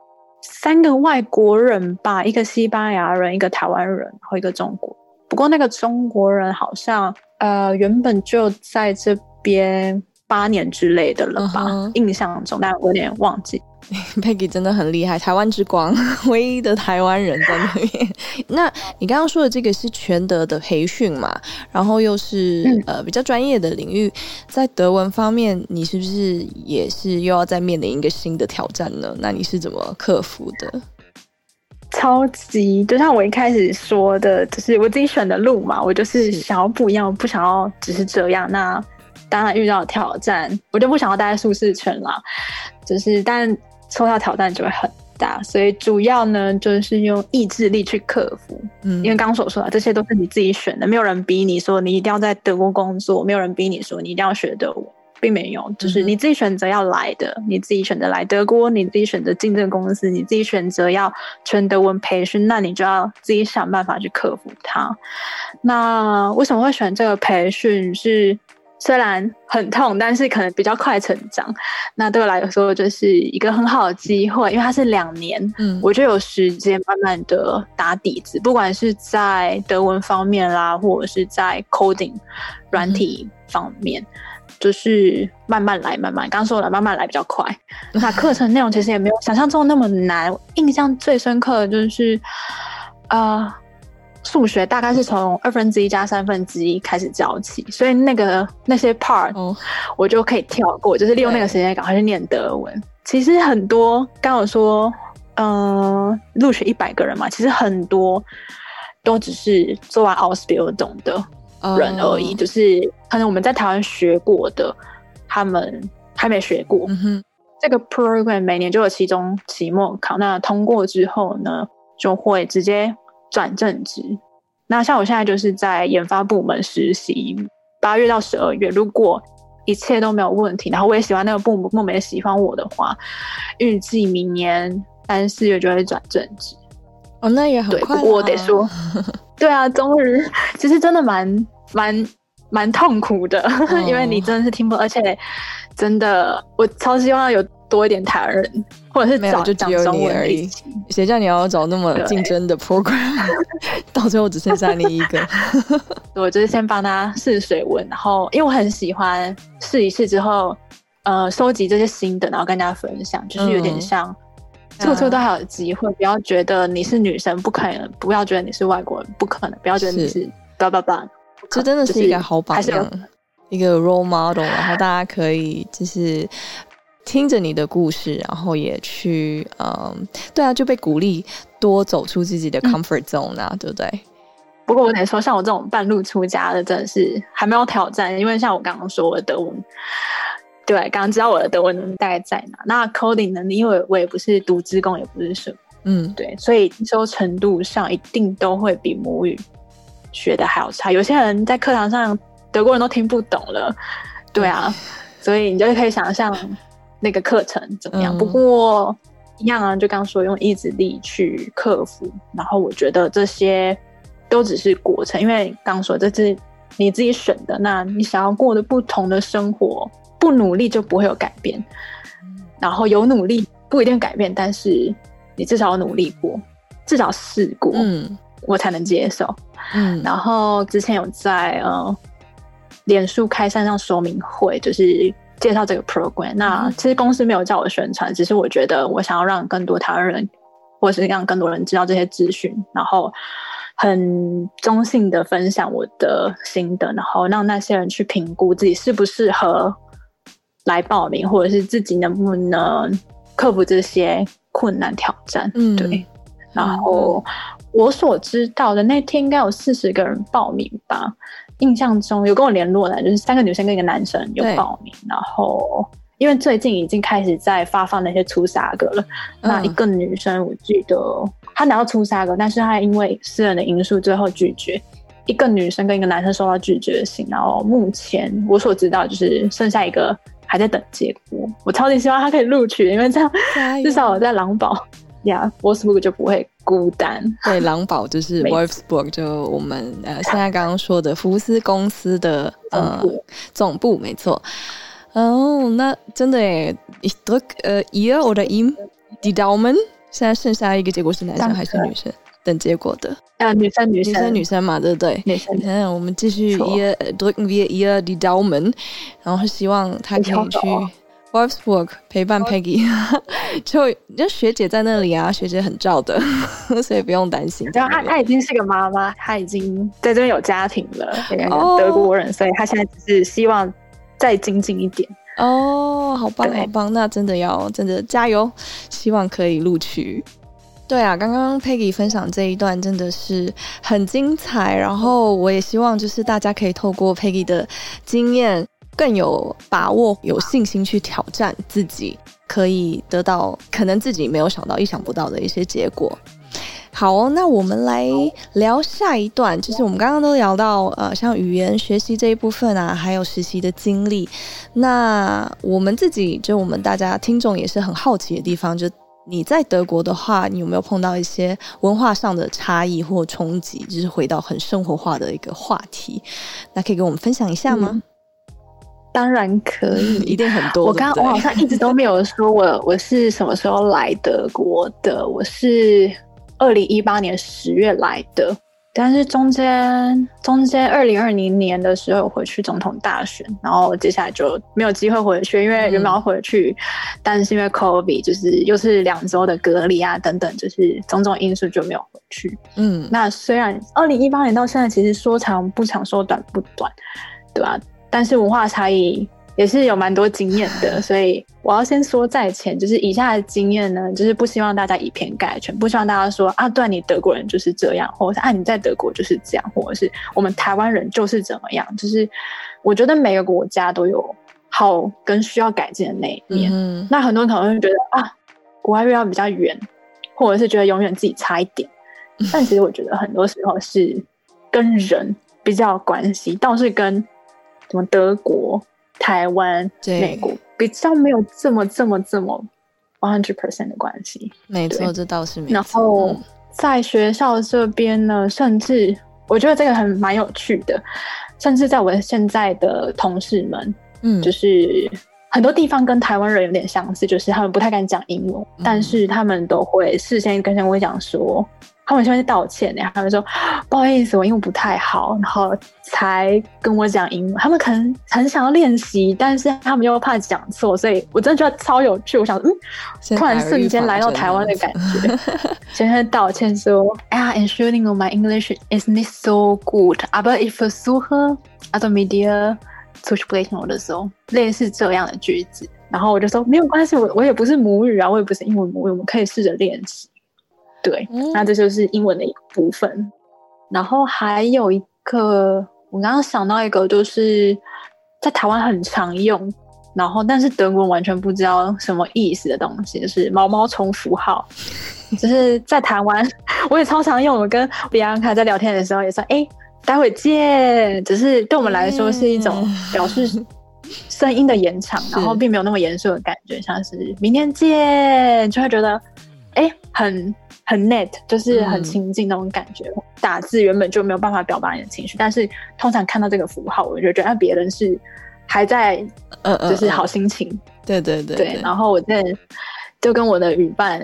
三个外国人吧，一个西班牙人，一个台湾人，和一个中国。不过那个中国人好像呃原本就在这边八年之类的了吧，uh huh. 印象中，但我有点忘记。Peggy 真的很厉害，台湾之光，唯一的台湾人在那边。那你刚刚说的这个是全德的培训嘛？然后又是、嗯、呃比较专业的领域，在德文方面，你是不是也是又要再面临一个新的挑战呢？那你是怎么克服的？超级，就像我一开始说的，就是我自己选的路嘛，我就是想要不一样，不想要只是这样。那当然遇到挑战，我就不想要待在舒适圈啦。就是，但抽到挑战就会很大，所以主要呢就是用意志力去克服。嗯，因为刚刚所说的这些都是你自己选的，没有人逼你说你一定要在德国工作，没有人逼你说你一定要学德文。并没有，就是你自己选择要来的，嗯、你自己选择来德国，你自己选择进这个公司，你自己选择要全德文培训，那你就要自己想办法去克服它。那为什么会选这个培训？是虽然很痛，但是可能比较快成长。那对我来说，就是一个很好的机会，因为它是两年，嗯，我就有时间慢慢的打底子，不管是在德文方面啦，或者是在 coding 软体方面。嗯就是慢慢来，慢慢刚说了，慢慢来比较快。那课程内容其实也没有想象中那么难。印象最深刻的就是，呃，数学大概是从二分之一加三分之一开始教起，所以那个那些 part 我就可以跳过，就是利用那个时间赶快去念德文。其实很多刚有说，嗯，录取一百个人嘛，其实很多都只是做完 Ausbildung 的。人而已，oh. 就是可能我们在台湾学过的，他们还没学过。嗯哼，这个 program 每年就有期中、期末考，那通过之后呢，就会直接转正职。那像我现在就是在研发部门实习，八月到十二月，如果一切都没有问题，然后我也喜欢那个部门，部门也喜欢我的话，预计明年三四月就会转正职。哦，那也很快。我得说，对啊，终于，其实真的蛮蛮蛮痛苦的，哦、因为你真的是听不，而且真的，我超希望有多一点台湾人，或者是找就只有你而已。谁叫你要找那么竞争的 program，到最后只剩下你一个。我就是先帮他试水温，然后因为我很喜欢试一试之后，呃，收集这些新的，然后跟大家分享，就是有点像。嗯处处都还有机会，不要觉得你是女生不可能，不要觉得你是外国人不可能，不要觉得你是叭叭叭，这真的是一个好榜样，一个 role model，然后大家可以就是听着你的故事，然后也去嗯，对啊，就被鼓励多走出自己的 comfort zone 啊，嗯、对不对？不过我得说，像我这种半路出家的，真的是还没有挑战，因为像我刚刚说我的德文。对，刚刚知道我的德文能力大概在哪。那 coding 能力，因为我也不是读资工，也不是什么，嗯，对，所以接受程度上一定都会比母语学的还要差。有些人在课堂上，德国人都听不懂了，对啊，所以你就可以想象那个课程怎么样。嗯、不过一样啊，就刚刚说用意志力去克服，然后我觉得这些都只是过程，因为刚刚说这是你自己选的，那你想要过的不同的生活。不努力就不会有改变，然后有努力不一定改变，但是你至少有努力过，至少试过，嗯，我才能接受，嗯。然后之前有在呃，脸书开线上说明会，就是介绍这个 program。那其实公司没有叫我宣传，只是我觉得我想要让更多台湾人，或是让更多人知道这些资讯，然后很中性的分享我的心得，然后让那些人去评估自己适不适合。来报名，或者是自己能不能克服这些困难挑战？嗯，对。然后我所知道的那天应该有四十个人报名吧，印象中有跟我联络的，就是三个女生跟一个男生有报名。然后因为最近已经开始在发放那些初赛格了，嗯，那一个女生我记得她拿到初赛格，但是她因为私人的因素最后拒绝。一个女生跟一个男生收到拒绝信，然后目前我所知道就是剩下一个。还在等结果，我超级希望他可以录取，因为这样至少我在狼堡呀，Wolfsburg 就不会孤单。对，狼堡就是 Wolfsburg，就我们呃现在刚刚说的福斯公司的呃总部，没错。哦，那真的诶，Ich drück 呃 ihr oder ihm die Daumen。现在剩下一个结果是男生还是女生？等结果的，啊，女生，女生，女生，女生嘛，对不对？女生，嗯，我们继续，ihr drücken wir ihr die Daumen，然后希望他可以去 Wolfsburg 陪伴 Peggy，就就学姐在那里啊，学姐很照的，所以不用担心。然后她她已经是个妈妈，她已经在这边有家庭了，德国人，所以她现在只是希望再精进一点。哦，好棒，好棒，那真的要真的加油，希望可以录取。对啊，刚刚 Peggy 分享这一段真的是很精彩，然后我也希望就是大家可以透过 Peggy 的经验，更有把握、有信心去挑战自己，可以得到可能自己没有想到、意想不到的一些结果。好哦，那我们来聊下一段，就是我们刚刚都聊到呃，像语言学习这一部分啊，还有实习的经历。那我们自己就我们大家听众也是很好奇的地方，就。你在德国的话，你有没有碰到一些文化上的差异或冲击？就是回到很生活化的一个话题，那可以跟我们分享一下吗？嗯、当然可以，一定很多。我刚刚我好像一直都没有说我 我是什么时候来德国的，我是二零一八年十月来的。但是中间中间二零二零年的时候回去总统大选，然后接下来就没有机会回去，因为原本要回去，嗯、但是因为 COVID 就是又是两周的隔离啊等等，就是种种因素就没有回去。嗯，那虽然二零一八年到现在其实说长不长，说短不短，对吧、啊？但是文化差异。也是有蛮多经验的，所以我要先说在前，就是以下的经验呢，就是不希望大家以偏概全，不希望大家说啊，对，你德国人就是这样，或者是啊，你在德国就是这样，或者是我们台湾人就是怎么样，就是我觉得每个国家都有好跟需要改进的那一面。嗯，那很多人可能会觉得啊，国外越要比较远，或者是觉得永远自己差一点，但其实我觉得很多时候是跟人比较有关系，倒是跟什么德国。台湾、美国比较没有这么、这么、这么 one hundred percent 的关系。没错，这倒是没错。然后在学校这边呢，甚至我觉得这个很蛮有趣的，甚至在我现在的同事们，嗯，就是很多地方跟台湾人有点相似，就是他们不太敢讲英文，嗯，但是他们都会事先跟我讲说。他们先去道歉，然后他们说不好意思，我英文不太好，然后才跟我讲英文。他们可能很想要练习，但是他们又怕讲错，所以我真的觉得超有趣。我想，嗯，突然瞬间来到台湾的感觉，先先道歉说，哎呀，Entschuldigung my English is not so good，aber ich versuche also mit dir zu sprechen 我的时候，类似这样的句子。然后我就说没有关系，我我也不是母语啊，我也不是英文母语，我们可以试着练习。对，那这就是英文的一个部分。嗯、然后还有一个，我刚刚想到一个，就是在台湾很常用，然后但是德国完全不知道什么意思的东西，就是毛毛虫符号。就是在台湾，我也超常用。我跟比安卡在聊天的时候也说：“哎，待会见。”只是对我们来说是一种 表示声音的延长，然后并没有那么严肃的感觉，像是“明天见”，就会觉得哎很。很 net，就是很亲近那种感觉。嗯。打字原本就没有办法表达你的情绪，但是通常看到这个符号，我就觉得别人是还在，呃，就是好心情。对对对对。然后我在就跟我的语伴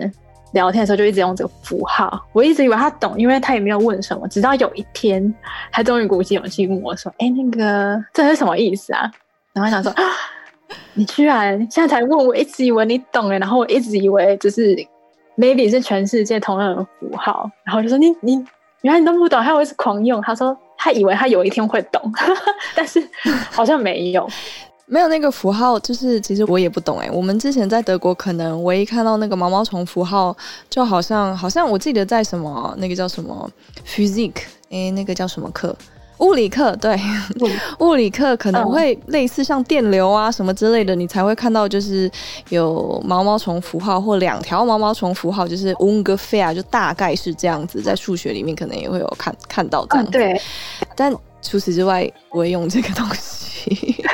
聊天的时候，就一直用这个符号。我一直以为他懂，因为他也没有问什么。直到有一天，他终于鼓起勇气问我说：“哎，那个这是什么意思啊？”然后想说：“你居然现在才问我，一直以为你懂哎。”然后我一直以为就是。Maybe 是全世界同样的符号，然后就说你你原来你都不懂，他会是狂用。他说他以为他有一天会懂，但是好像没有，没有那个符号，就是其实我也不懂哎。我们之前在德国，可能唯一看到那个毛毛虫符号，就好像好像我记得在什么那个叫什么 physics 哎，那个叫什么课？物理课对，物理课可能会类似像电流啊什么之类的，你才会看到就是有毛毛虫符号或两条毛毛虫符号，就是 ungefähr 就大概是这样子，在数学里面可能也会有看看到这样子。对，但除此之外不会用这个东西。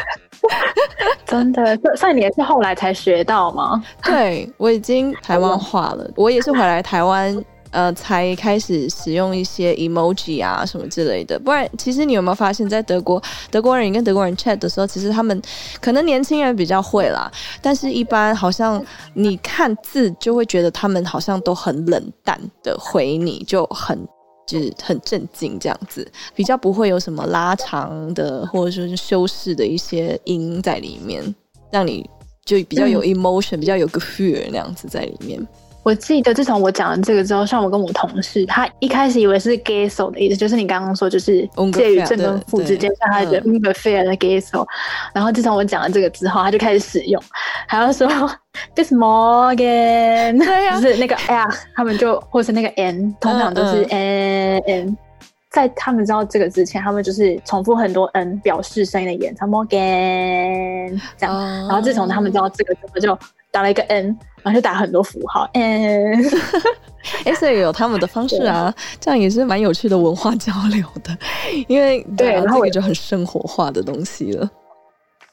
真的，所以你也是后来才学到吗？对，我已经台湾化了，我也是回来台湾。呃，才开始使用一些 emoji 啊什么之类的。不然，其实你有没有发现，在德国，德国人跟德国人 chat 的时候，其实他们可能年轻人比较会啦，但是一般好像你看字就会觉得他们好像都很冷淡的回你，就很就是很镇静这样子，比较不会有什么拉长的或者说是修饰的一些音在里面，让你就比较有 emotion，、嗯、比较有个 feel 那样子在里面。我记得自从我讲了这个之后，像我跟我同事，他一开始以为是 gesso 的意思，就是你刚刚说就是介于正跟负之间，像他的 ungefähr 的 gesso。然后自从我讲了这个之后，他就开始使用，还要说 this morgen，对呀、啊，就是那个 r，他们就或是那个 n，通常都是 n n、嗯。在他们知道这个之前，他们就是重复很多 n 表示声音的延长 Morgan 这样。然后自从他们知道这个之后，就打了一个 n。然后就打很多符号，哎，哎，所以有他们的方式啊，这样也是蛮有趣的文化交流的，因为对，然后这个就很生活化的东西了。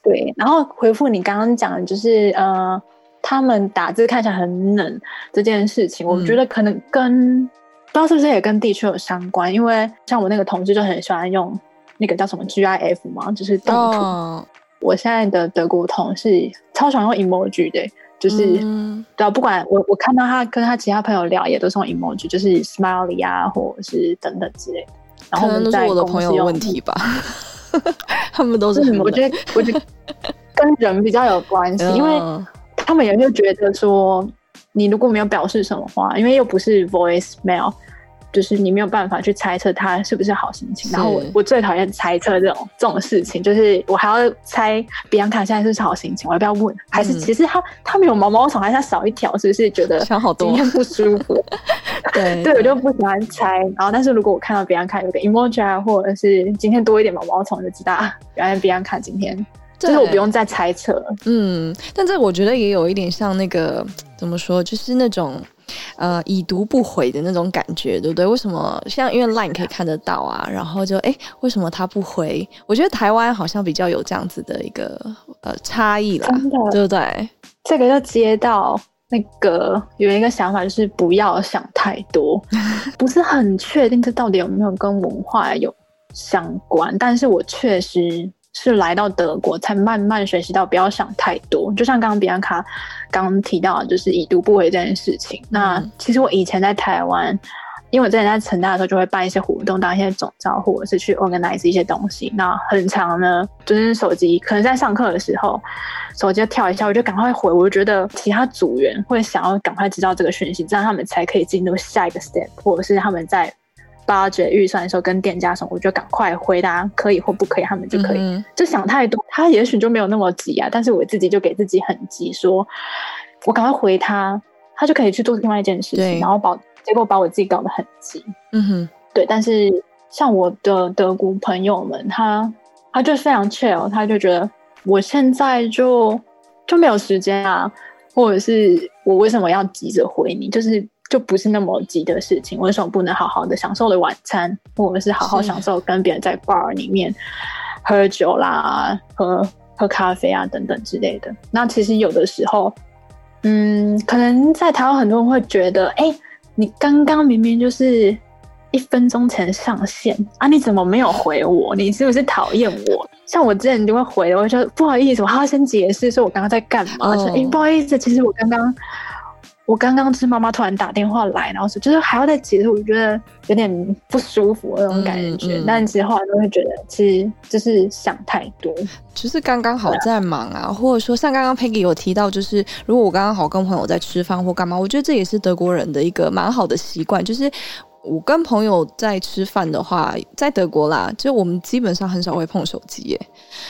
对，然后回复你刚刚讲的，就是呃，他们打字看起来很冷这件事情，我觉得可能跟、嗯、不知道是不是也跟地区有相关，因为像我那个同事就很喜欢用那个叫什么 GIF 嘛，就是动图。哦、我现在的德国同事超喜欢用 emoji 的。就是，嗯、对啊，不管我我看到他跟他其他朋友聊，也都是用 emoji，就是 smiley 啊，或者是等等之类的。然后我们都是我的朋友问题吧，他们都是。我觉得，我觉得 跟人比较有关系，因为他们也就觉得说，你如果没有表示什么话，因为又不是 voice mail。就是你没有办法去猜测他是不是好心情，然后我我最讨厌猜测这种这种事情，就是我还要猜比安卡现在是不是好心情，我要不要问？还是其实他他没有毛毛虫，还是他少一条，是不是觉得今天不舒服？对对，我就不喜欢猜。然后，但是如果我看到比安卡有个 emoji 啊，或者是今天多一点毛毛虫，就知道原来比安卡今天就是我不用再猜测。嗯，但这我觉得也有一点像那个怎么说，就是那种。呃，已读不回的那种感觉，对不对？为什么像因为 Line 可以看得到啊，然后就哎，为什么他不回？我觉得台湾好像比较有这样子的一个呃差异啦，真的，对不对？这个就接到那个有一个想法，就是不要想太多，不是很确定这到底有没有跟文化有相关，但是我确实。是来到德国才慢慢学习到不要想太多，就像刚刚比安卡刚刚提到，就是已读不回这件事情。那其实我以前在台湾，因为我之前在成大的时候就会办一些活动，当一些总召或者是去 organize 一些东西。那很长呢，就是手机可能在上课的时候，手机就跳一下，我就赶快回。我就觉得其他组员会想要赶快知道这个讯息，这样他们才可以进入下一个 step，或者是他们在。八折预算的时候跟店家说，我就赶快回答可以或不可以，他们就可以。嗯、就想太多，他也许就没有那么急啊。但是我自己就给自己很急，说我赶快回他，他就可以去做另外一件事情，然后把结果把我自己搞得很急。嗯哼，对。但是像我的德国朋友们，他他就非常 chill，他就觉得我现在就就没有时间啊，或者是我为什么要急着回你？就是。就不是那么急的事情，为什么不能好好的享受的晚餐，或者是好好享受跟别人在 bar 里面喝酒啦、喝喝咖啡啊等等之类的？那其实有的时候，嗯，可能在台湾很多人会觉得，哎、你刚刚明明就是一分钟前上线啊，你怎么没有回我？你是不是讨厌我？像我之前就会回，我就说不好意思，我还要先解释说我刚刚在干嘛。说哎、oh. 欸，不好意思，其实我刚刚。我刚刚是妈妈突然打电话来，然后说就是还要再解释，我觉得有点不舒服那种感觉。嗯嗯、但其实后来都会觉得，其实就是想太多，就是刚刚好在忙啊，啊或者说像刚刚 Peggy 有提到，就是如果我刚刚好跟朋友在吃饭或干嘛，我觉得这也是德国人的一个蛮好的习惯。就是我跟朋友在吃饭的话，在德国啦，就我们基本上很少会碰手机耶，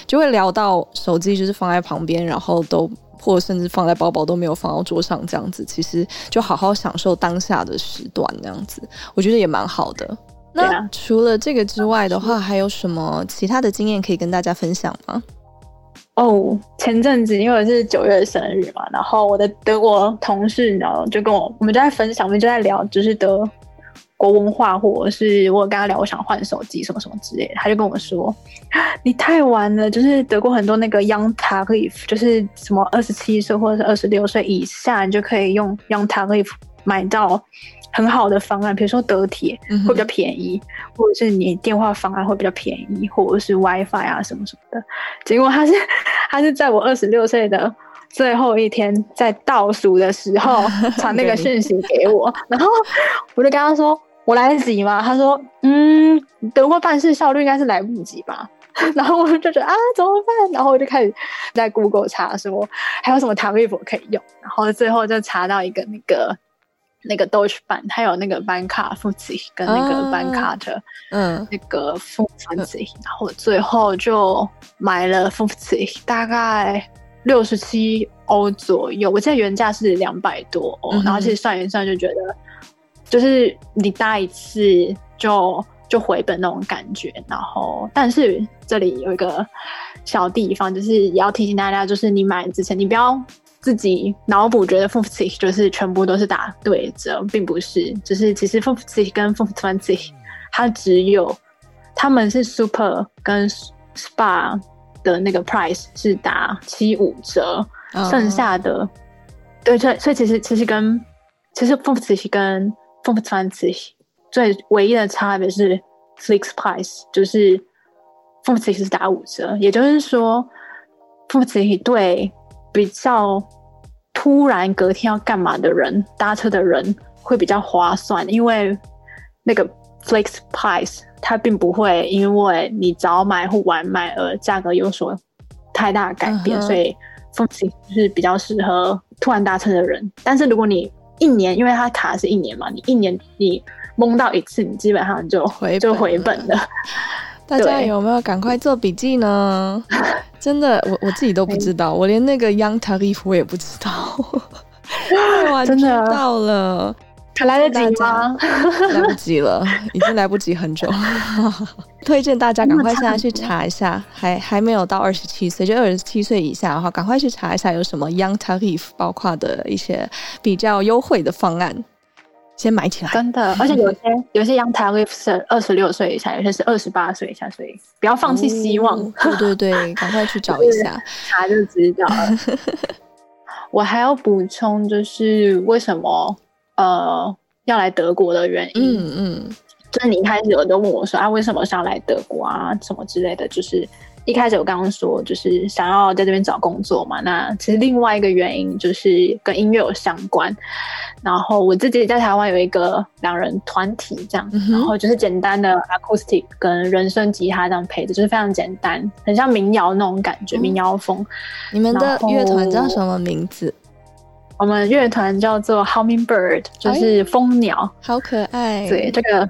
就会聊到手机就是放在旁边，然后都。或者甚至放在包包都没有放到桌上，这样子其实就好好享受当下的时段，这样子我觉得也蛮好的。那除了这个之外的话，还有什么其他的经验可以跟大家分享吗？哦，前阵子因为我是九月生日嘛，然后我的德国同事，然后就跟我，我们就在分享，我们就在聊，就是德。国文化，或者是我跟他聊，我想换手机什么什么之类的，他就跟我说：“ 你太晚了，就是德国很多那个 Young Tarif，就是什么二十七岁或者是二十六岁以下，你就可以用 Young Tarif 买到很好的方案，比如说德铁会比较便宜，嗯、或者是你电话方案会比较便宜，或者是 WiFi 啊什么什么的。结果他是 他是在我二十六岁的最后一天，在倒数的时候 传那个讯息给我，然后我就跟他说。”我来得及吗？他说：“嗯，德国办事效率应该是来不及吧。”然后我就觉得啊，怎么办？然后我就开始在 Google 查说还有什么 Tarif 可以用，然后最后就查到一个那个那个 Deutsche Bahn，还有那个班卡夫妻跟那个班卡特，嗯，那个夫妻，然后最后就买了夫妻，大概六十七欧左右，我记得原价是两百多欧，嗯、然后其实算一算就觉得，就是你搭一次就就回本那种感觉，然后但是这里有一个小地方，就是也要提醒大家，就是你买之前你不要。自己脑补觉得 fünfzig 就是全部都是打对折，并不是，就是其实 fünfzig 跟 fünfundzwanzig 它只有他们是 super 跟 spa 的那个 price 是打七五折，oh. 剩下的对，所以所以其实其实跟其实 fünfzig 跟 fünfundzwanzig 最唯一的差别是 fixed price，就是 fünfzig 是打五折，也就是说 fünfzig 对。比较突然隔天要干嘛的人，搭车的人会比较划算，因为那个 flex price 它并不会因为你早买或晚买而价格有所太大的改变，uh huh. 所以 flex 是比较适合突然搭车的人。但是如果你一年，因为它卡是一年嘛，你一年你蒙到一次，你基本上就回就回本了。大家有没有赶快做笔记呢？真的，我我自己都不知道，我连那个 Young Tarif 我也不知道。哇，真的知道了，还来得及吗？来不及了，已经来不及很久了。推荐大家赶快现在去查一下，还还没有到二十七岁，就二十七岁以下的话，赶快去查一下有什么 Young Tarif 包括的一些比较优惠的方案。先买起来，真的，而且有些有些 Young Tarif 是二十六岁以下，有些是二十八岁以下，所以不要放弃希望。哦、对对对，赶快去找一下，查就知道了。我还要补充，就是为什么呃要来德国的原因。嗯嗯，就是你一开始有都问我说啊，为什么想来德国啊，什么之类的，就是。一开始我刚刚说就是想要在这边找工作嘛，那其实另外一个原因就是跟音乐有相关。然后我自己在台湾有一个两人团体这样，嗯、然后就是简单的 acoustic 跟人声吉他这样配的，就是非常简单，很像民谣那种感觉，嗯、民谣风。你们的乐团叫什么名字？我们乐团叫做 Hummingbird，就是蜂鸟，哎、好可爱。对，这个。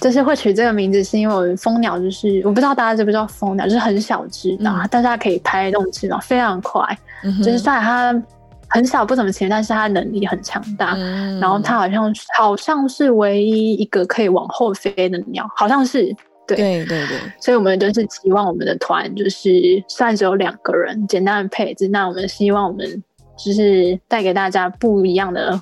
就是会取这个名字，是因为我们蜂鸟就是我不知道大家知不知道蜂鸟，就是很小只的，嗯、但是它可以拍动翅膀，非常快。嗯、就是虽然它很小不怎么前，但是它能力很强大。嗯、然后它好像好像是唯一一个可以往后飞的鸟，好像是对对对对。所以我们就是希望我们的团就是虽然只有两个人，简单的配置，那我们希望我们就是带给大家不一样的。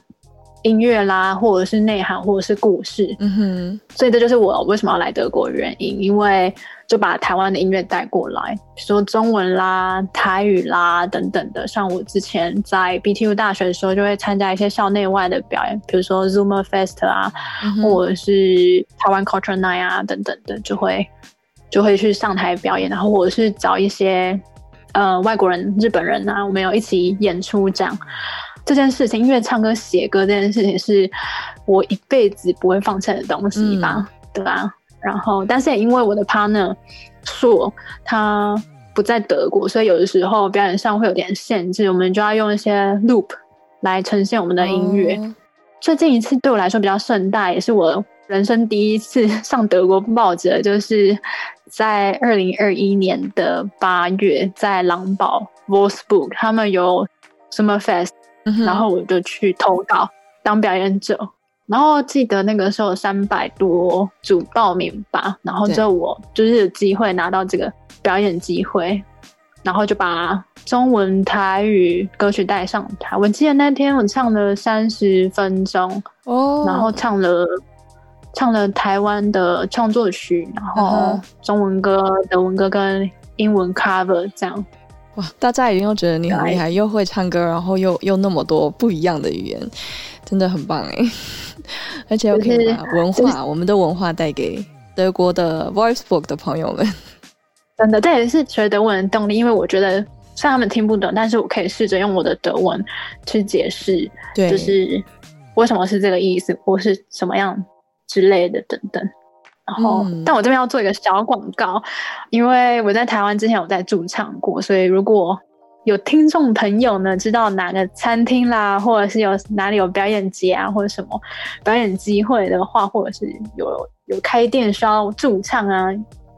音乐啦，或者是内涵，或者是故事，嗯哼，所以这就是我为什么要来德国的原因，因为就把台湾的音乐带过来，比如说中文啦、台语啦等等的。像我之前在 BTU 大学的时候，就会参加一些校内外的表演，比如说 Zoomer Fest 啊，嗯、或者是台湾 Culture Night 啊等等的，就会就会去上台表演，然后或者是找一些呃外国人、日本人啊，我们有一起演出这样。这件事情，因为唱歌、写歌这件事情是我一辈子不会放弃的东西吧，嗯、对吧？然后，但是也因为我的 partner 说他不在德国，所以有的时候表演上会有点限制，我们就要用一些 loop 来呈现我们的音乐。嗯、最近一次对我来说比较盛大，也是我人生第一次上德国报纸，就是在二零二一年的八月，在狼堡 Wolfsburg 他们有 Sommerfest。然后我就去投稿当表演者，然后记得那个时候三百多组报名吧，然后就我就是有机会拿到这个表演机会，然后就把中文台语歌曲带上台。我记得那天我唱了三十分钟哦，然后唱了唱了台湾的创作曲，然后中文歌、德文歌跟英文 cover 这样。哇！大家一定又觉得你很厉害，又会唱歌，然后又又那么多不一样的语言，真的很棒哎！而且又可以把文化，就是、我们的文化带给德国的 Voicebook 的朋友们。真的，这也是学德文的动力，因为我觉得虽然他们听不懂，但是我可以试着用我的德文去解释，对，就是为什么是这个意思，或是什么样之类的等等。然后，嗯、但我这边要做一个小广告，因为我在台湾之前有在驻唱过，所以如果有听众朋友呢，知道哪个餐厅啦，或者是有哪里有表演节啊，或者什么表演机会的话，或者是有有开店需要驻唱啊，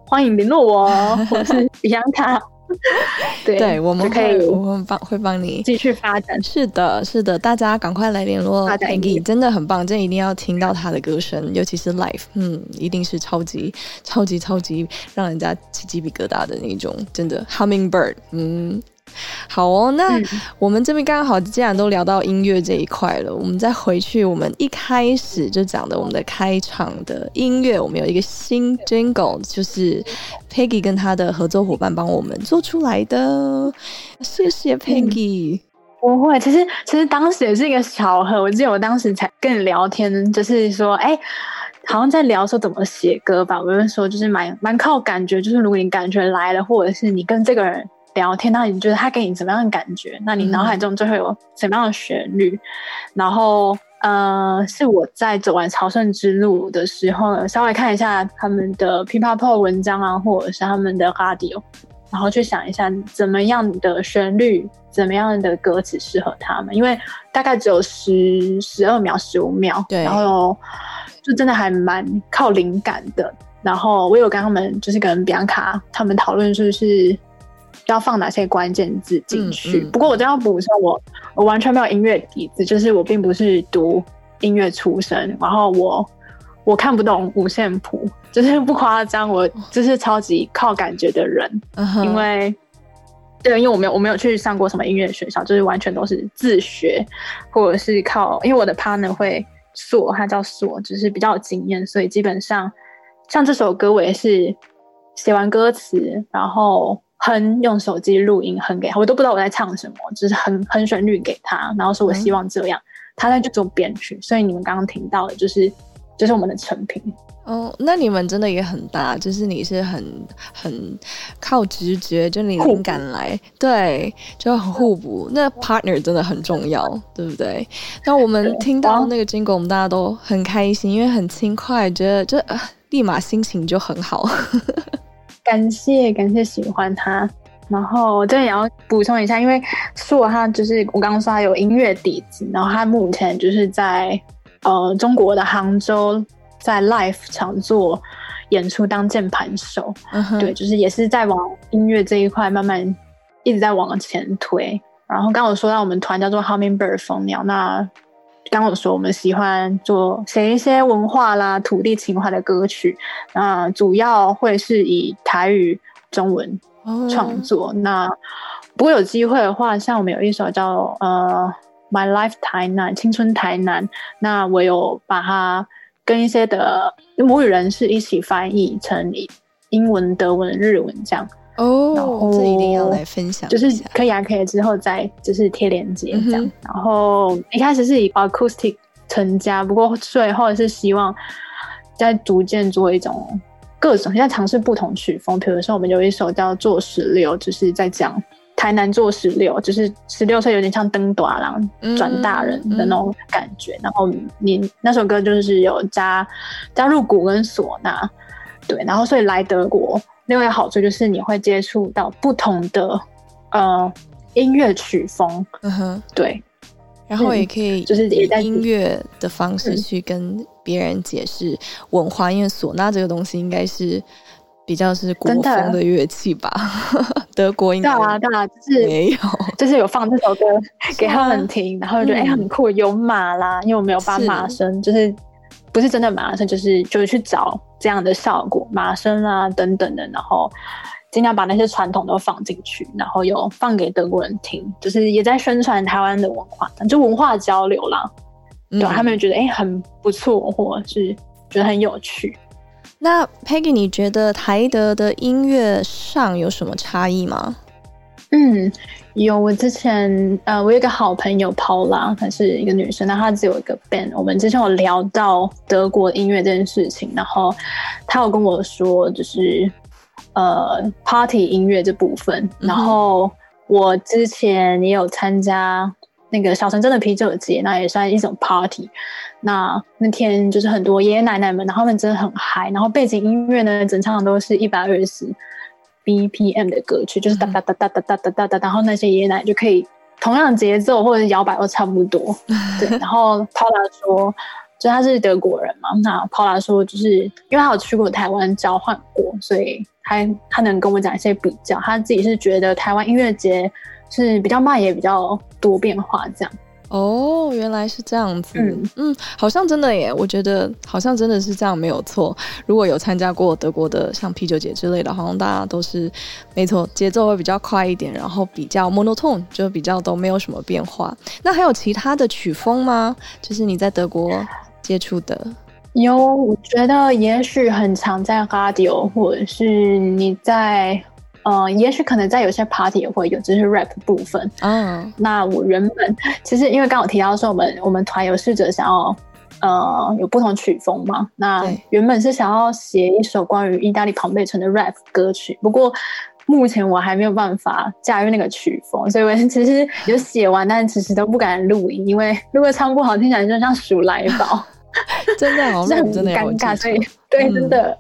欢迎联络我哦，或者是 Bianca。对，对，我们可以，我们帮会帮你继续发展。是的，是的，大家赶快来联络 Peggy，真的很棒，这一定要听到他的歌声，尤其是 live，嗯，一定是超级超级超级让人家起鸡皮疙瘩的那种，真的 Hummingbird，嗯。好哦，那我们这边刚好既然都聊到音乐这一块了，我们再回去我们一开始就讲的我们的开场的音乐，我们有一个新 jingle，就是 Peggy 跟他的合作伙伴帮我们做出来的，谢谢 Peggy。嗯，不会，其实其实当时也是一个巧合，我记得我当时才跟你聊天，就是说，哎，好像在聊说怎么写歌吧，我就说就是蛮蛮靠感觉，就是如果你感觉来了，或者是你跟这个人。聊天，那你觉得他给你怎么样的感觉？那你脑海中就会有什么样的旋律？然后，呃，是我在走完朝圣之路的时候，稍微看一下他们的 p 泡泡文章啊，或者是他们的 radio，然后去想一下怎么样的旋律、怎么样的歌词适合他们，因为大概只有十十二秒、十五秒，对，然后就真的还蛮靠灵感的。然后我有跟他们，就是跟 Bianca 他们讨论，就是。要放哪些关键字进去？嗯嗯、不过我都要补充，我我完全没有音乐底子，就是我并不是读音乐出身，然后我我看不懂五线谱，就是不夸张，我就是超级靠感觉的人。嗯、因为对，因为我没有我没有去上过什么音乐学校，就是完全都是自学，或者是靠，因为我的 partner 会锁，他叫锁，就是比较有经验，所以基本上像这首歌，我也是写完歌词，然后。哼，用手机录音哼给他，我都不知道我在唱什么，只、就是哼哼旋律给他，然后说我希望这样，嗯、他在就做编曲，所以你们刚刚听到的就是就是我们的成品。哦，那你们真的也很大，就是你是很很靠直觉，就你灵感来，对，就很互补。那 partner 真的很重要，对不对？那我们听到那个 jingle，我们大家都很开心，因为很轻快，觉得就立马心情就很好。感谢感谢喜欢他，然后这里也要补充一下，因为硕他就是我刚刚说他有音乐底子，然后他目前就是在呃中国的杭州在 live 场做演出当键盘手，对，就是也是在往音乐这一块慢慢一直在往前推。然后刚刚我说到我们团叫做 Hummingbird 蜂鸟，那。刚刚我说我们喜欢做写一些文化啦、土地情怀的歌曲，那主要会是以台语、中文创作。Oh. 那不过有机会的话，像我们有一首叫呃《My Life 台南》青春台南，那我有把它跟一些的母语人士一起翻译成英文、德文、日文这样。哦，然后这一定要来分享，就是可以啊，可以之后再就是贴链接这样。嗯、然后一开始是以 acoustic 成家，不过最后是希望在逐渐做一种各种，现在尝试不同曲风。比如说，我们有一首叫做《做十六》，就是在讲台南做十六，就是十六岁有点像登短郎转大人的那种感觉。嗯、然后你那首歌就是有加加入鼓跟唢呐，对，然后所以来德国。另外一个好处就是你会接触到不同的呃音乐曲风，嗯哼，对，然后也可以就是以音乐的方式去跟别人解释文化，嗯、因为唢呐这个东西应该是比较是国风的乐器吧，德国应该对啊对啊，就是没有，就是有放这首歌 给他们听，然后就觉得哎、很酷，有马啦，因为我没有把马声是就是。不是真的马声，就是就是去找这样的效果，马声啊等等的，然后尽量把那些传统都放进去，然后有放给德国人听，就是也在宣传台湾的文化，就文化交流啦。嗯、对，他们觉得哎、欸、很不错，或者是觉得很有趣。那 Peggy，你觉得台德的音乐上有什么差异吗？嗯。有，我之前呃，我有一个好朋友 Paula，她是一个女生，那她只有一个 band。我们之前有聊到德国音乐这件事情，然后她有跟我说，就是呃 party 音乐这部分。然后我之前也有参加那个小城镇的啤酒节，那也算一种 party。那那天就是很多爷爷奶奶们，然后他们真的很嗨，然后背景音乐呢，整场都是一百二十。BPM 的歌曲，就是哒哒哒哒哒哒哒哒哒，然后那些爷爷奶奶就可以同样节奏或者是摇摆都差不多。对，然后 Paula 说，就他是德国人嘛，那 Paula 说，就是因为他有去过台湾交换过，所以他他能跟我讲一些比较。他自己是觉得台湾音乐节是比较慢，也比较多变化这样。哦，原来是这样子。嗯嗯，好像真的耶，我觉得好像真的是这样，没有错。如果有参加过德国的像啤酒节之类的，好像大家都是没错，节奏会比较快一点，然后比较 monotone，就比较都没有什么变化。那还有其他的曲风吗？就是你在德国接触的？有，我觉得也许很常在 radio，或者是你在。嗯、呃，也许可能在有些 party 也会有，就是 rap 部分。嗯，oh. 那我原本其实因为刚刚有提到说，我们我们团有试着想要呃有不同曲风嘛。那原本是想要写一首关于意大利庞贝城的 rap 歌曲，不过目前我还没有办法驾驭那个曲风，所以我 其实有写完，但是迟迟都不敢录音，因为如果唱不好，听起来就像鼠来宝，真的好，很尴尬，所以对，真的。嗯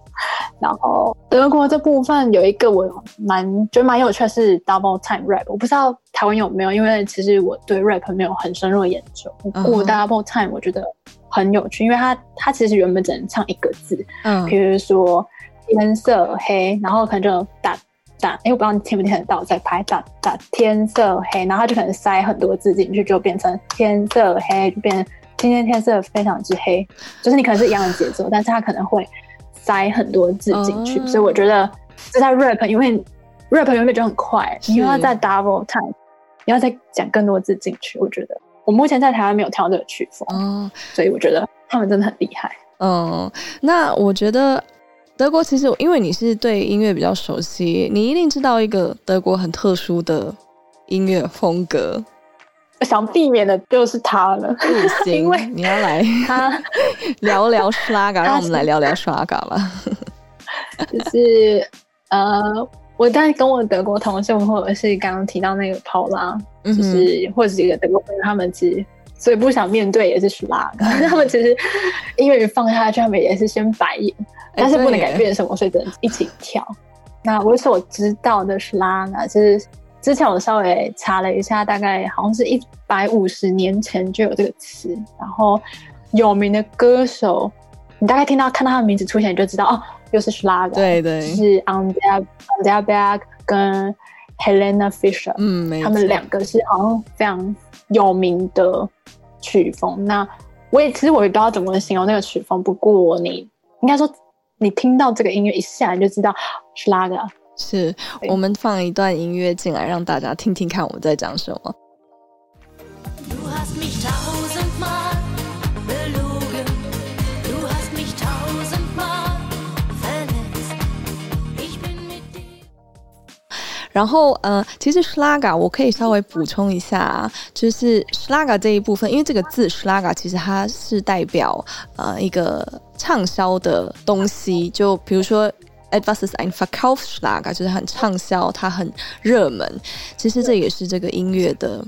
然后德国这部分有一个我蛮觉得蛮有趣的是 double time rap，我不知道台湾有没有，因为其实我对 rap 没有很深入的研究。不过 double time 我觉得很有趣，因为它它其实原本只能唱一个字，嗯，比如说天色黑，然后可能就打打，哎，我不知道你听不听得到，在拍打打天色黑，然后它就可能塞很多字进去，就变成天色黑，就变成今天天色非常之黑，就是你可能是一样的节奏，但是它可能会。塞很多字进去，所以我觉得这在 rap，因为 rap 原本就很快，你又要再 double time，你要再讲更多字进去。我觉得我目前在台湾没有跳这个曲风，哦，所以我觉得他们真的很厉害。嗯，那我觉得德国其实因为你是对音乐比较熟悉，你一定知道一个德国很特殊的音乐风格。想避免的就是他了，不行，因为你要来他 聊聊 Schlager，让我们来聊聊 Schlager 吧。就是呃，我在跟我德国同事，或者是刚刚提到那个 Paula，就是或者是一个德国朋友，他们其实所以不想面对也是 Schlager，他们其实音乐一放下去，他们也是先白眼，但是不能改变什么，所以只能一起跳。那我所知道的 Schlager 就是。之前我稍微查了一下，大概好像是一百五十年前就有这个词。然后有名的歌手，你大概听到看到他的名字出现，你就知道哦，又是 Schlager。对对，是 Andrea Andrea Berg 跟 Helena Fischer。嗯，他们两个是好像非常有名的曲风。那我也其实我也不知道怎么形容那个曲风，不过你应该说你听到这个音乐一下你就知道 Schlager。是，我们放一段音乐进来，让大家听听看我们在讲什么。然后，呃，其实 Schlager 我可以稍微补充一下啊，就是 Schlager 这一部分，因为这个字 Schlager 其实它是代表呃一个畅销的东西，就比如说。Etwas ist ein Verkaufsschlager，就是很畅销，它很热门。其实这也是这个音乐的，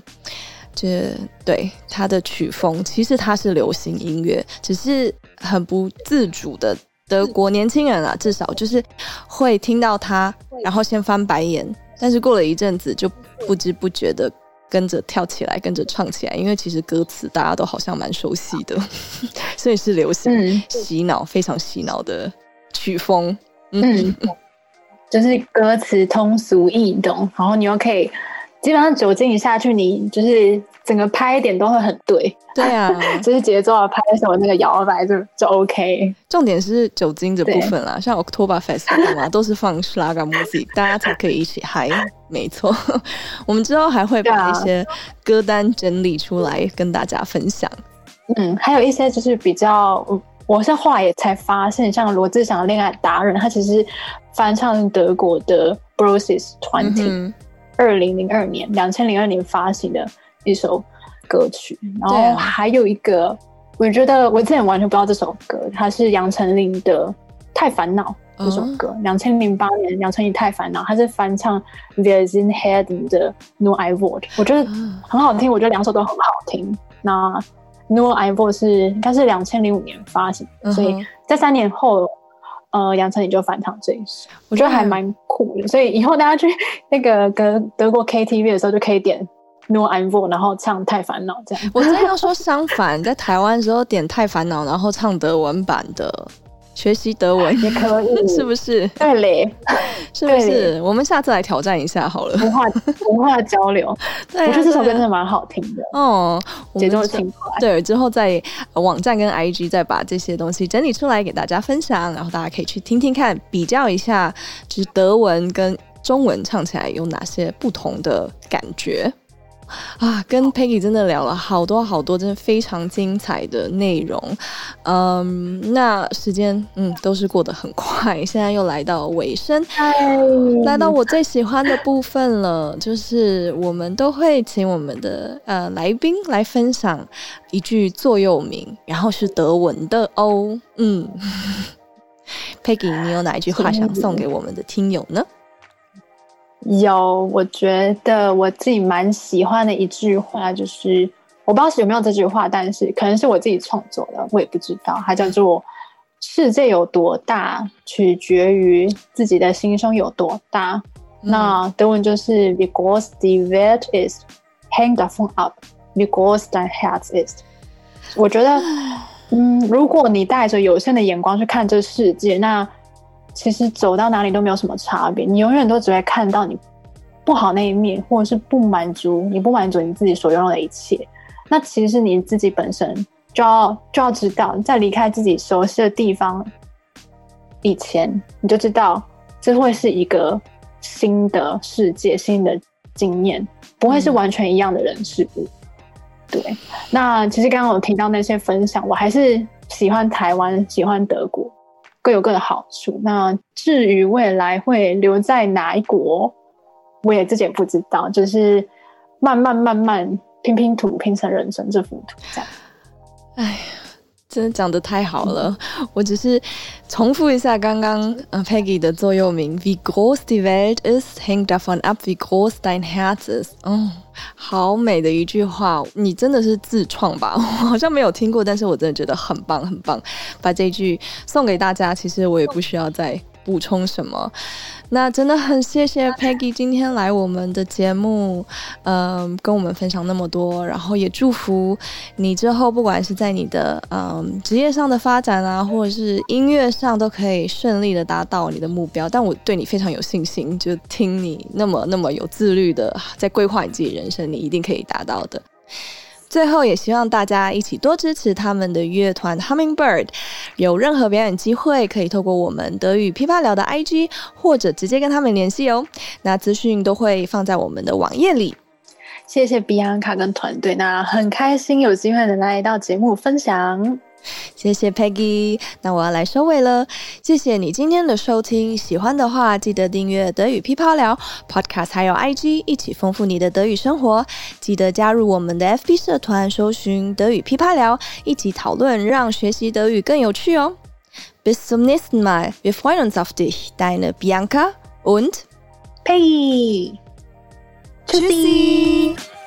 这对它的曲风，其实它是流行音乐，只是很不自主的德国年轻人啊，至少就是会听到它，然后先翻白眼，但是过了一阵子就不知不觉的跟着跳起来，跟着唱起来，因为其实歌词大家都好像蛮熟悉的，所以是流行洗脑，非常洗脑的曲风。嗯，就是歌词通俗易懂，然后你又可以基本上酒精一下去，你就是整个拍点都会很对。对啊，就是节奏啊，拍什么那个摇摆就就 OK。重点是酒精这部分啦，像 Oktoberfest 嘛，都是放 Schlager music，大家才可以一起嗨。没错，我们之后还会把一些歌单整理出来跟大家分享。嗯，还有一些就是比较。我是后来也才发现，像罗志祥的《恋爱达人》，他其实翻唱德国的 Borussia Twenty，二零零二年，两千零二年发行的一首歌曲。然后还有一个，啊、我觉得我之前完全不知道这首歌，它是杨丞琳的《太烦恼》这首歌。两千零八年，杨丞琳《太烦恼》，他是翻唱 Wir sind Helden 的 Nur ein Wort，我觉得很好听。我觉得两首都很好听。那 Ein Wort 是应该是两千零五年发行，uh. 所以在三年后，呃杨丞琳就翻唱这一首，我觉得还蛮酷的。所以以后大家去 那个跟德国 KTV 的时候，就可以点 ein Wort，然后唱《太烦恼》这样。我真的要说相反，在台湾的时候点《太烦恼》，然后唱德文版的。学习德文也可以，是不是？对嘞，是不是？我们下次来挑战一下好了。文化文化交流，对，我觉得这首歌真的蛮好听的。哦，节奏轻快。对，之后在网站跟 IG 再把这些东西整理出来给大家分享，然后大家可以去听听看，比较一下，就是德文跟中文唱起来有哪些不同的感觉。啊，跟 Peggy 真的聊了好多好多，真的非常精彩的内容。嗯，那时间嗯都是过得很快，现在又来到尾声，来到我最喜欢的部分了，就是我们都会请我们的呃来宾来分享一句座右铭，然后是德文的哦。嗯，Peggy，你有哪一句话想送给我们的听友呢？有，我觉得我自己蛮喜欢的一句话，就是我不知道是有没有这句话，但是可能是我自己创作的，我也不知道。它叫做“世界有多大，取决于自己的心胸有多大”。嗯、那德文就是、嗯、“Wie groß die world ist, hängt davon ab, wie groß dein Herz ist。”我觉得，嗯，如果你带着有限的眼光去看这世界，那其实走到哪里都没有什么差别，你永远都只会看到你不好那一面，或者是不满足，你不满足你自己所拥有的一切。那其实你自己本身就要就要知道，在离开自己熟悉的地方以前，你就知道这会是一个新的世界、新的经验，不会是完全一样的人事物。嗯、对，那其实刚刚我听到那些分享，我还是喜欢台湾，喜欢德国。各有各的好处。那至于未来会留在哪一国，我也自己也不知道。就是慢慢慢慢拼拼图，拼成人生这幅图，这样。哎。真的讲得太好了，我只是重复一下刚刚 Peggy 的座右铭：Wie groß die Welt ist, hängt davon ab, wie groß dein Herz ist。嗯，好美的一句话，你真的是自创吧？我好像没有听过，但是我真的觉得很棒，很棒。把这句送给大家，其实我也不需要再补充什么。那真的很谢谢 Peggy 今天来我们的节目，嗯，跟我们分享那么多，然后也祝福你之后不管是在你的嗯职业上的发展啊，或者是音乐上，都可以顺利的达到你的目标。但我对你非常有信心，就听你那么那么有自律的在规划你自己人生，你一定可以达到的。最后，也希望大家一起多支持他们的乐团 Hummingbird。有任何表演机会，可以透过我们德语批发聊的 IG，或者直接跟他们联系哦。那资讯都会放在我们的网页里。谢谢 Bianca 跟团队，那很开心有机会能来到节目分享。谢谢 Peggy，那我要来收尾了。谢谢你今天的收听，喜欢的话记得订阅德语噼啪聊 Podcast，还有 IG，一起丰富你的德语生活。记得加入我们的 FB 社团，搜寻德语噼啪聊，一起讨论，让学习德语更有趣哦。Bis zum nächsten Mal，wir freuen uns auf dich，deine Bianca und Peggy。Tschüssi。